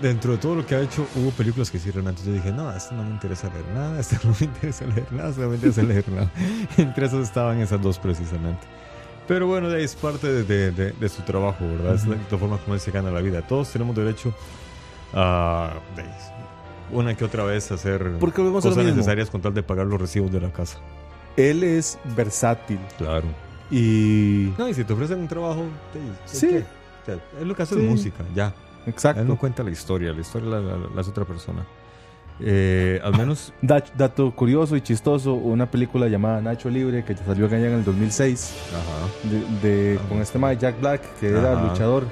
B: dentro de todo lo que ha hecho, hubo películas que sí realmente yo dije, no, esto no me interesa leer nada, esto no me interesa leer nada, esto no me interesa leer nada. Entre esas estaban esas dos precisamente. Pero bueno, de ahí es parte de, de- de- de su trabajo, ¿verdad? Es la, la forma como él se gana la vida. Todos tenemos derecho a una que otra vez hacer
C: Porque
B: cosas necesarias con tal de pagar los recibos de la casa.
C: Él es versátil
B: Claro.
C: y...
B: No, y si te ofrecen un trabajo, te-
C: Sí.
B: ¿qué? O sea, es lo que hace
C: Sí.
B: de música, ya.
C: Exacto.
B: Él no cuenta la historia, la historia la, la- la hace otra persona. Eh, al menos,
C: Da- dato curioso y chistoso, una película llamada Nacho Libre que salió allá en el 2006
B: ajá.
C: de, de- con este mae Jack Black que era
B: Ajá.
C: luchador.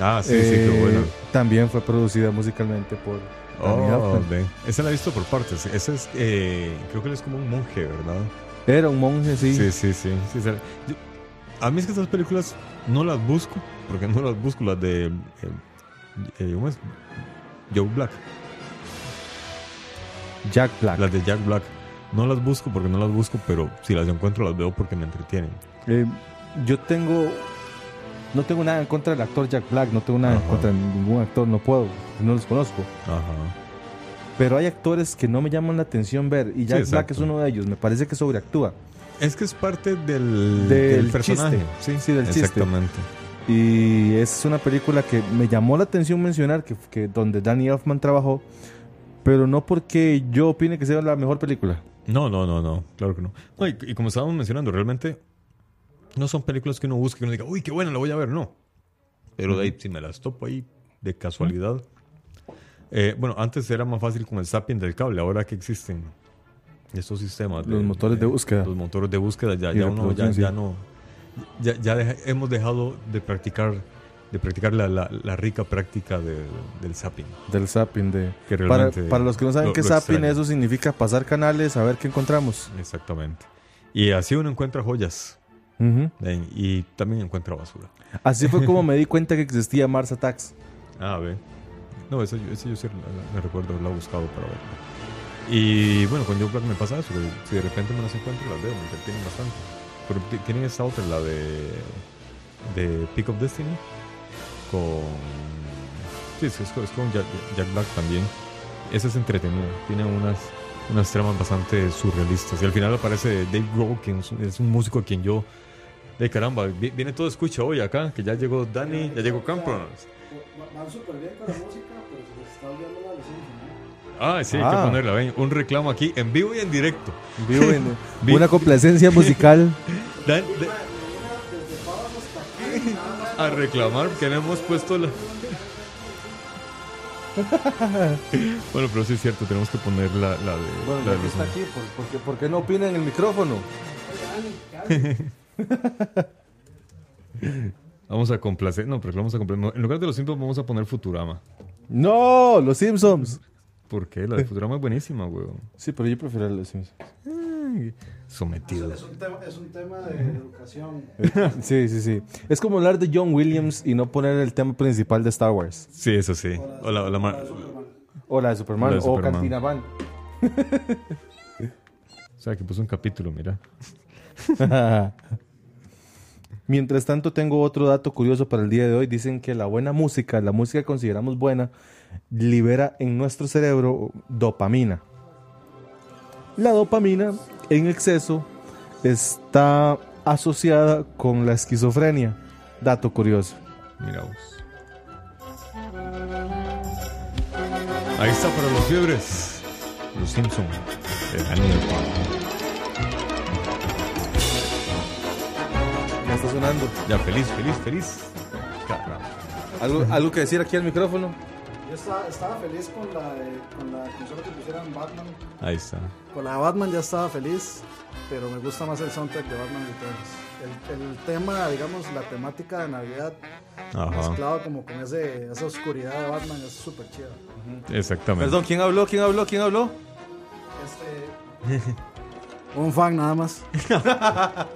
B: Ah, sí, sí, qué
C: Eh,
B: bueno.
C: También fue producida musicalmente por
B: Oh. Esa la he visto por partes. Ese es, eh, creo que él es como un monje, ¿verdad?
C: Era un monje, sí.
B: Sí, sí, sí. sí, esa- yo- a mí es que esas películas no las busco, porque no las busco, las de. eh, eh, ¿Cómo es? Joe Black.
C: Jack Black.
B: Las de Jack Black. No las busco porque no las busco, pero si las encuentro las veo porque me entretienen.
C: Eh, yo tengo. No tengo nada en contra del actor Jack Black, no tengo nada en contra de ningún actor, no puedo, no los conozco.
B: Ajá.
C: Pero hay actores que no me llaman la atención ver, y Jack Black
B: exacto.
C: es uno de ellos, me parece que sobreactúa.
B: Es que es parte del,
C: Del
B: del personaje.
C: chiste.
B: Sí,
C: Sí, del chiste.
B: exactamente.
C: Y es una película que me llamó la atención mencionar, que, que donde Danny Elfman trabajó, pero no porque yo opine que sea la mejor película.
B: No, no, no, no, claro que no. No, y, y como estábamos mencionando, realmente no son películas que uno busque y uno diga, uy, qué buena, la voy a ver, no. Pero de ahí, si me las topo ahí de casualidad. Eh, bueno, antes era más fácil con el zapping del cable, ahora que existen estos sistemas.
C: Los motores de búsqueda.
B: Los motores de búsqueda, ya, ya uno, ya, ya no. Ya, ya deja- hemos dejado de practicar de practicar la, la- la rica práctica de- del zapping.
C: Del zapping. De...
B: Que
C: Para, para los que no saben
B: lo-
C: qué es
B: lo
C: zapping,
B: extraño.
C: eso significa pasar canales a ver qué encontramos.
B: Exactamente. Y así uno encuentra joyas. Eh, Y también encuentra basura.
C: Así fue como me di cuenta que existía Mars Attacks.
B: Ah, ve. No, ese, yo- ese yo sí la- me recuerdo buscado para verla. Y bueno, con Joe Black me pasa eso, si de repente me las encuentro, las veo, me entretienen bastante. Pero ti- tienen esta otra, la de, de Peak of Destiny, con... Sí, es, es con- Jack, Jack Black también. Esa es entretenida, tiene unas, unas tramas bastante surrealistas. Y al final aparece Dave Grohl, que es un, músico a quien yo... De caramba, vi- viene todo escucha hoy acá, que ya llegó Danny, ya llegó Campos.
F: Van súper bien con la música, pero se les está olvidando la licencia.
B: Ah, sí, hay
C: Ah.
B: que ponerla. Ven, un reclamo aquí en vivo y en directo.
C: Vivo en
B: Vi-
C: una complacencia musical.
B: Dan- de- a reclamar que no hemos puesto la. bueno, pero sí es cierto, tenemos que poner la, la de.
C: Bueno,
B: la
C: ya
B: de
C: que
B: los-
C: está aquí, ¿por, por qué, por qué no opina en el micrófono?
B: Vamos a complacer. No, pero vamos a complacer. no, En lugar de los Simpsons, vamos a poner Futurama.
C: No, los Simpsons.
B: ¿Por qué? La de Futurama es buenísima, weón.
C: Sí, pero yo prefiero los Simpsons.
B: Sometido.
F: Es un tema, es un tema de educación.
C: Sí, sí, sí. Es como hablar de John Williams y no poner el tema principal de Star Wars.
B: Sí, eso sí. O la, o la ma-
C: O la de Superman.
B: O
C: O,
B: la de Superman.
C: Cantina Van.
B: o sea, que puso un capítulo, mira.
C: Mientras tanto, tengo otro dato curioso para el día de hoy. Dicen que la buena música, la música que consideramos buena, libera en nuestro cerebro dopamina. La dopamina en exceso está asociada con la esquizofrenia. Dato curioso.
B: Mira vos. Ahí está para los fiebres. Los Simpson. Daniel
C: Ya está sonando.
B: Ya, feliz, feliz, feliz. Caramba.
C: ¿Algo, algo que decir aquí al micrófono?
F: Yo estaba, estaba feliz con la, de- con la consola que pusieran Batman.
B: Ahí está.
F: Con la de Batman ya estaba feliz, pero me gusta más el soundtrack de Batman Returns. El, el tema, digamos, la temática de Navidad,
B: Ajá.
F: mezclado como con ese, esa oscuridad de Batman, es súper chida.
B: Exactamente.
C: Perdón, ¿quién habló? ¿Quién habló? ¿Quién habló?
F: Este, Un fan nada más.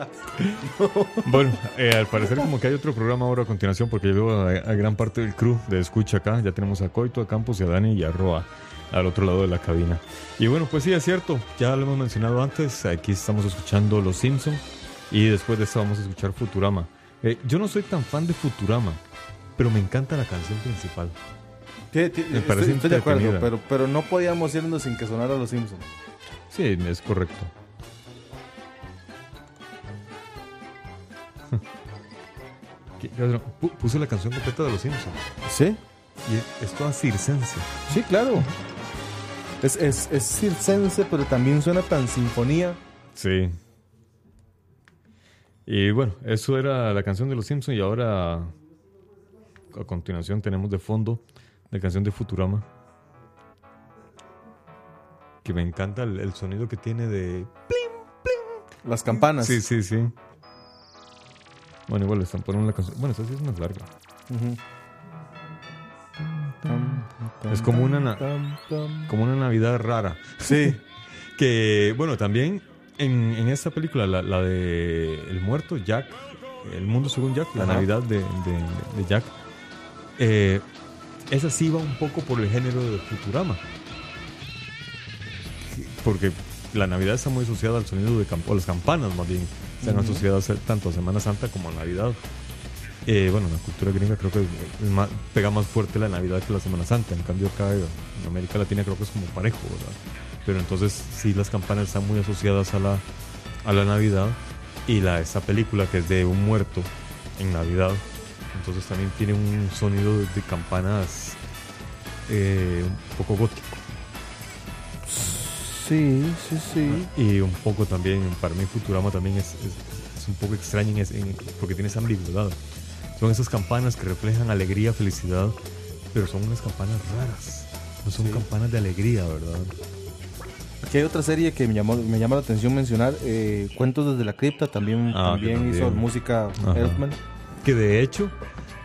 B: Bueno, eh, al parecer como que hay otro programa ahora a continuación porque yo veo a, a gran parte del crew de escucha acá. Ya tenemos a Coito, a Campos y a Dani y a Roa al otro lado de la cabina. Y bueno, pues sí, es cierto. Ya lo hemos mencionado antes. Aquí estamos escuchando Los Simpson y después de eso vamos a escuchar Futurama. Eh, yo no soy tan fan de Futurama, pero me encanta la canción principal.
C: Sí, sí,
B: Me parece
C: estoy, estoy de acuerdo, pero, pero no podíamos irnos sin que sonara Los Simpsons.
B: Sí, es correcto. ¿Qué- qué otro? Pu- Puse la canción completa de Los Simpsons.
C: ¿Sí?
B: Y es toda circense.
C: Sí, claro. Es, es, es circense, pero también suena tan sinfonía.
B: Sí. Y bueno, eso era la canción de Los Simpsons y ahora a continuación tenemos de fondo la canción de Futurama. Que me encanta el, el sonido que tiene de...
C: Las campanas.
B: Sí, sí, sí. Bueno, igual están poniendo la canción. Bueno, esta sí es más larga. Es como una na- Como una Navidad rara.
C: Sí.
B: Que, bueno, también en, en esta película, la, la de El Muerto, Jack, El Mundo Según Jack, la
C: Ajá.
B: Navidad de, de- de Jack, eh, esa sí va un poco por el género de Futurama. Porque la Navidad está muy asociada al sonido de campo, las campanas más bien, están asociadas a- tanto a Semana Santa como a Navidad. Eh, bueno, en la cultura gringa creo que es más- pega más fuerte la Navidad que la Semana Santa. En cambio, acá en América Latina creo que es como parejo, ¿verdad? Pero entonces sí, las campanas están muy asociadas a la, a la Navidad. Y la, esta película que es de un muerto en Navidad, entonces también tiene un sonido de, de campanas eh, un poco gótico.
C: Sí, sí, sí.
B: Y un poco también, para mí Futurama también es, es- es un poco extraño en en- porque tiene esa ambigüedad. Son esas campanas que reflejan alegría, felicidad, pero son unas campanas raras. No son campanas de alegría, ¿verdad?
C: Aquí hay otra serie que me llamó, me llama la atención mencionar. eh, Cuentos desde la cripta. También,
B: Ah, que
C: también hizo
B: también.
C: música. Elfman.
B: Que de hecho,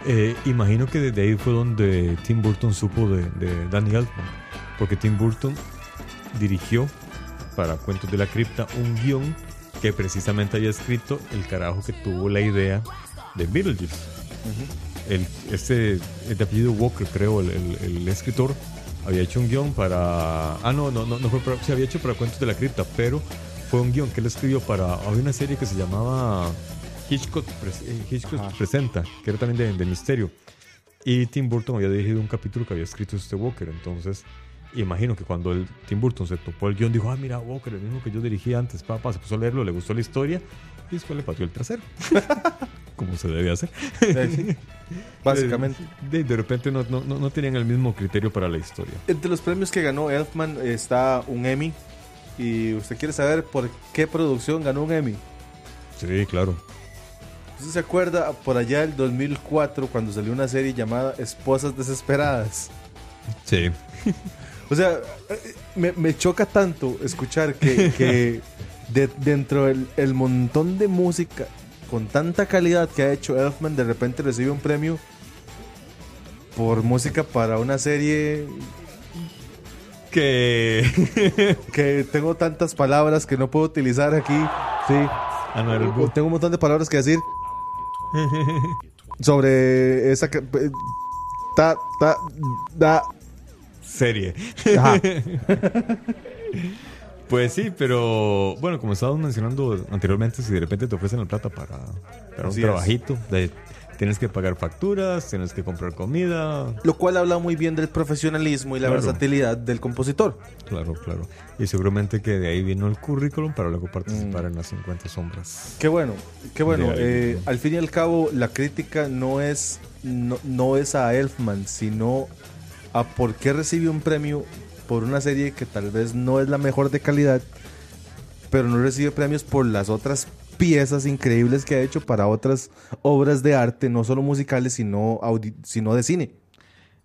B: eh, imagino que desde ahí fue donde Tim Burton supo de, de Danny Elfman. Porque Tim Burton dirigió para Cuentos de la Cripta un guion que precisamente había escrito el carajo que tuvo la idea de Beetlejuice. el, este es de apellido Walker, creo, el, el- el escritor, había hecho un guion para. Ah, no, no, no, no fue para. Se había hecho para Cuentos de la Cripta, pero fue un guion que él escribió para. Había una serie que se llamaba Hitchcock, eh, Hitchcock Presenta, que era también de, de misterio. Y Tim Burton había dirigido un capítulo que había escrito este Walker. Entonces, imagino que cuando el Tim Burton se topó el guion, dijo: Ah, mira, Walker, el mismo que yo dirigí antes, papá, se puso a leerlo, le gustó la historia y después le pateó el trasero. Como se debe hacer.
C: Básicamente.
B: De, de repente no, no, no, no tenían el mismo criterio para la historia.
C: Entre los premios que ganó Elfman está un Emmy. Y usted quiere saber por qué producción ganó un Emmy.
B: Sí, claro.
C: ¿Usted se acuerda por allá del 2004 cuando salió una serie llamada Esposas Desesperadas?
B: Sí.
C: O sea, me, me choca tanto escuchar que, que de- dentro del el montón de música con tanta calidad que ha hecho Elfman, de repente recibe un premio por música para una serie
B: Que.
C: que tengo tantas palabras que no puedo utilizar aquí. Sí.
B: Ah,
C: Tengo un montón de palabras que decir sobre esa eh, ta ta da
B: Serie.
C: Ajá.
B: Pues sí, pero bueno, como estábamos mencionando anteriormente, si de repente te ofrecen la plata para, para un trabajito, de- tienes que pagar facturas, tienes que comprar comida.
C: Lo cual habla muy bien del profesionalismo y la
B: Claro.
C: versatilidad del compositor.
B: Claro, claro. Y seguramente que de ahí vino el currículum para luego participar en las 50 sombras.
C: Qué bueno, qué bueno. Eh, al fin y al cabo, la crítica no es, no, no es a Elfman, sino a por qué recibe un premio por una serie que tal vez no es la mejor de calidad, pero no recibe premios por las otras piezas increíbles que ha hecho para otras obras de arte, no solo musicales, sino, sino de cine.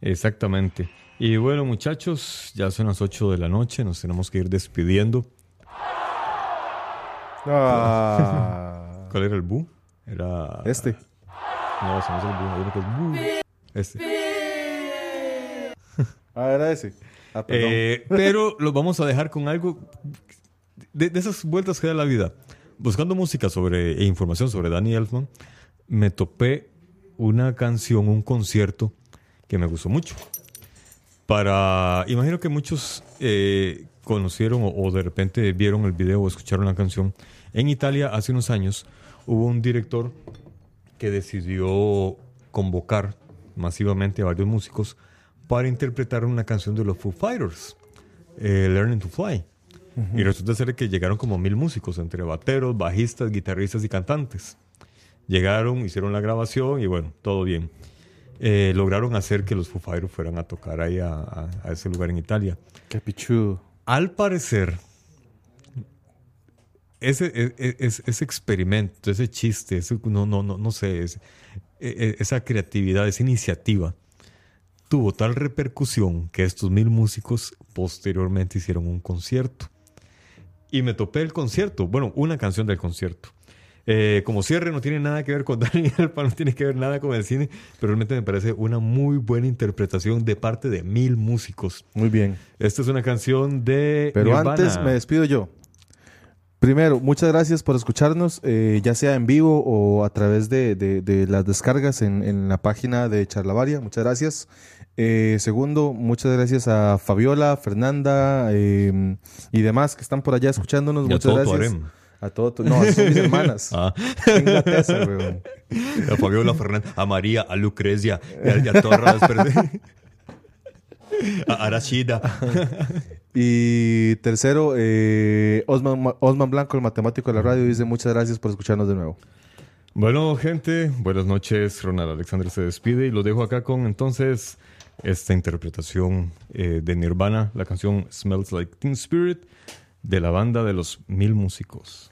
B: Exactamente. Y bueno, muchachos, ya son las 8 de la noche, nos tenemos que ir despidiendo.
C: Ah,
B: ¿Cuál era el bu? Era.
C: este.
B: No, es el bu, hay uno que es bu. Este.
C: Ah, era ese. Ah, perdón.
B: Eh, pero los vamos a dejar con algo de, de esas vueltas que da la vida. Buscando música sobre, e información sobre Danny Elfman, me topé una canción, un concierto que me gustó mucho. Para, imagino que muchos eh, conocieron o, o de repente vieron el video o escucharon la canción. En Italia, hace unos años, hubo un director que decidió convocar masivamente a varios músicos para interpretar una canción de los Foo Fighters, eh, Learning to Fly. Y resulta ser que llegaron como mil músicos, entre bateros, bajistas, guitarristas y cantantes. Llegaron, hicieron la grabación y bueno, todo bien. Eh, lograron hacer que los Foo Fighters fueran a tocar ahí a, a- a ese lugar en Italia.
C: Qué pichudo.
B: Al parecer, ese, e- e- ese, ese experimento, ese chiste, ese- no, no, no, no sé, ese- e- esa creatividad, esa iniciativa, tuvo tal repercusión que estos mil músicos posteriormente hicieron un concierto. Y me topé el concierto, bueno, una canción del concierto. Eh, como cierre no tiene nada que ver con Daniel, no tiene que ver nada con el cine, pero realmente me parece una muy buena interpretación de parte de mil músicos.
C: Muy bien.
B: Esta es una canción de.
C: Pero
B: Nirvana.
C: antes me despido yo. Primero, muchas gracias por escucharnos, eh, ya sea en vivo o a través de, de- de las descargas en, en la página de Charlavaria. Muchas gracias. Eh, segundo, muchas gracias a Fabiola, Fernanda eh, y demás que están por allá escuchándonos.
B: Y a
C: muchas
B: todo
C: gracias.
B: harem.
C: A todo tu- No, son mis hermanas.
B: Ah.
C: Tesa.
B: A Fabiola Fernández, a María, a Lucrecia, y a, y a todas las personas. A Arashida.
C: Y tercero, eh, Osman, Osman Blanco, el matemático de la radio, dice muchas gracias por escucharnos de nuevo.
B: Bueno, gente, buenas noches. Ronald Alexander se despide y lo dejo acá con entonces esta interpretación eh, de Nirvana, la canción Smells Like Teen Spirit, de la banda de los mil músicos.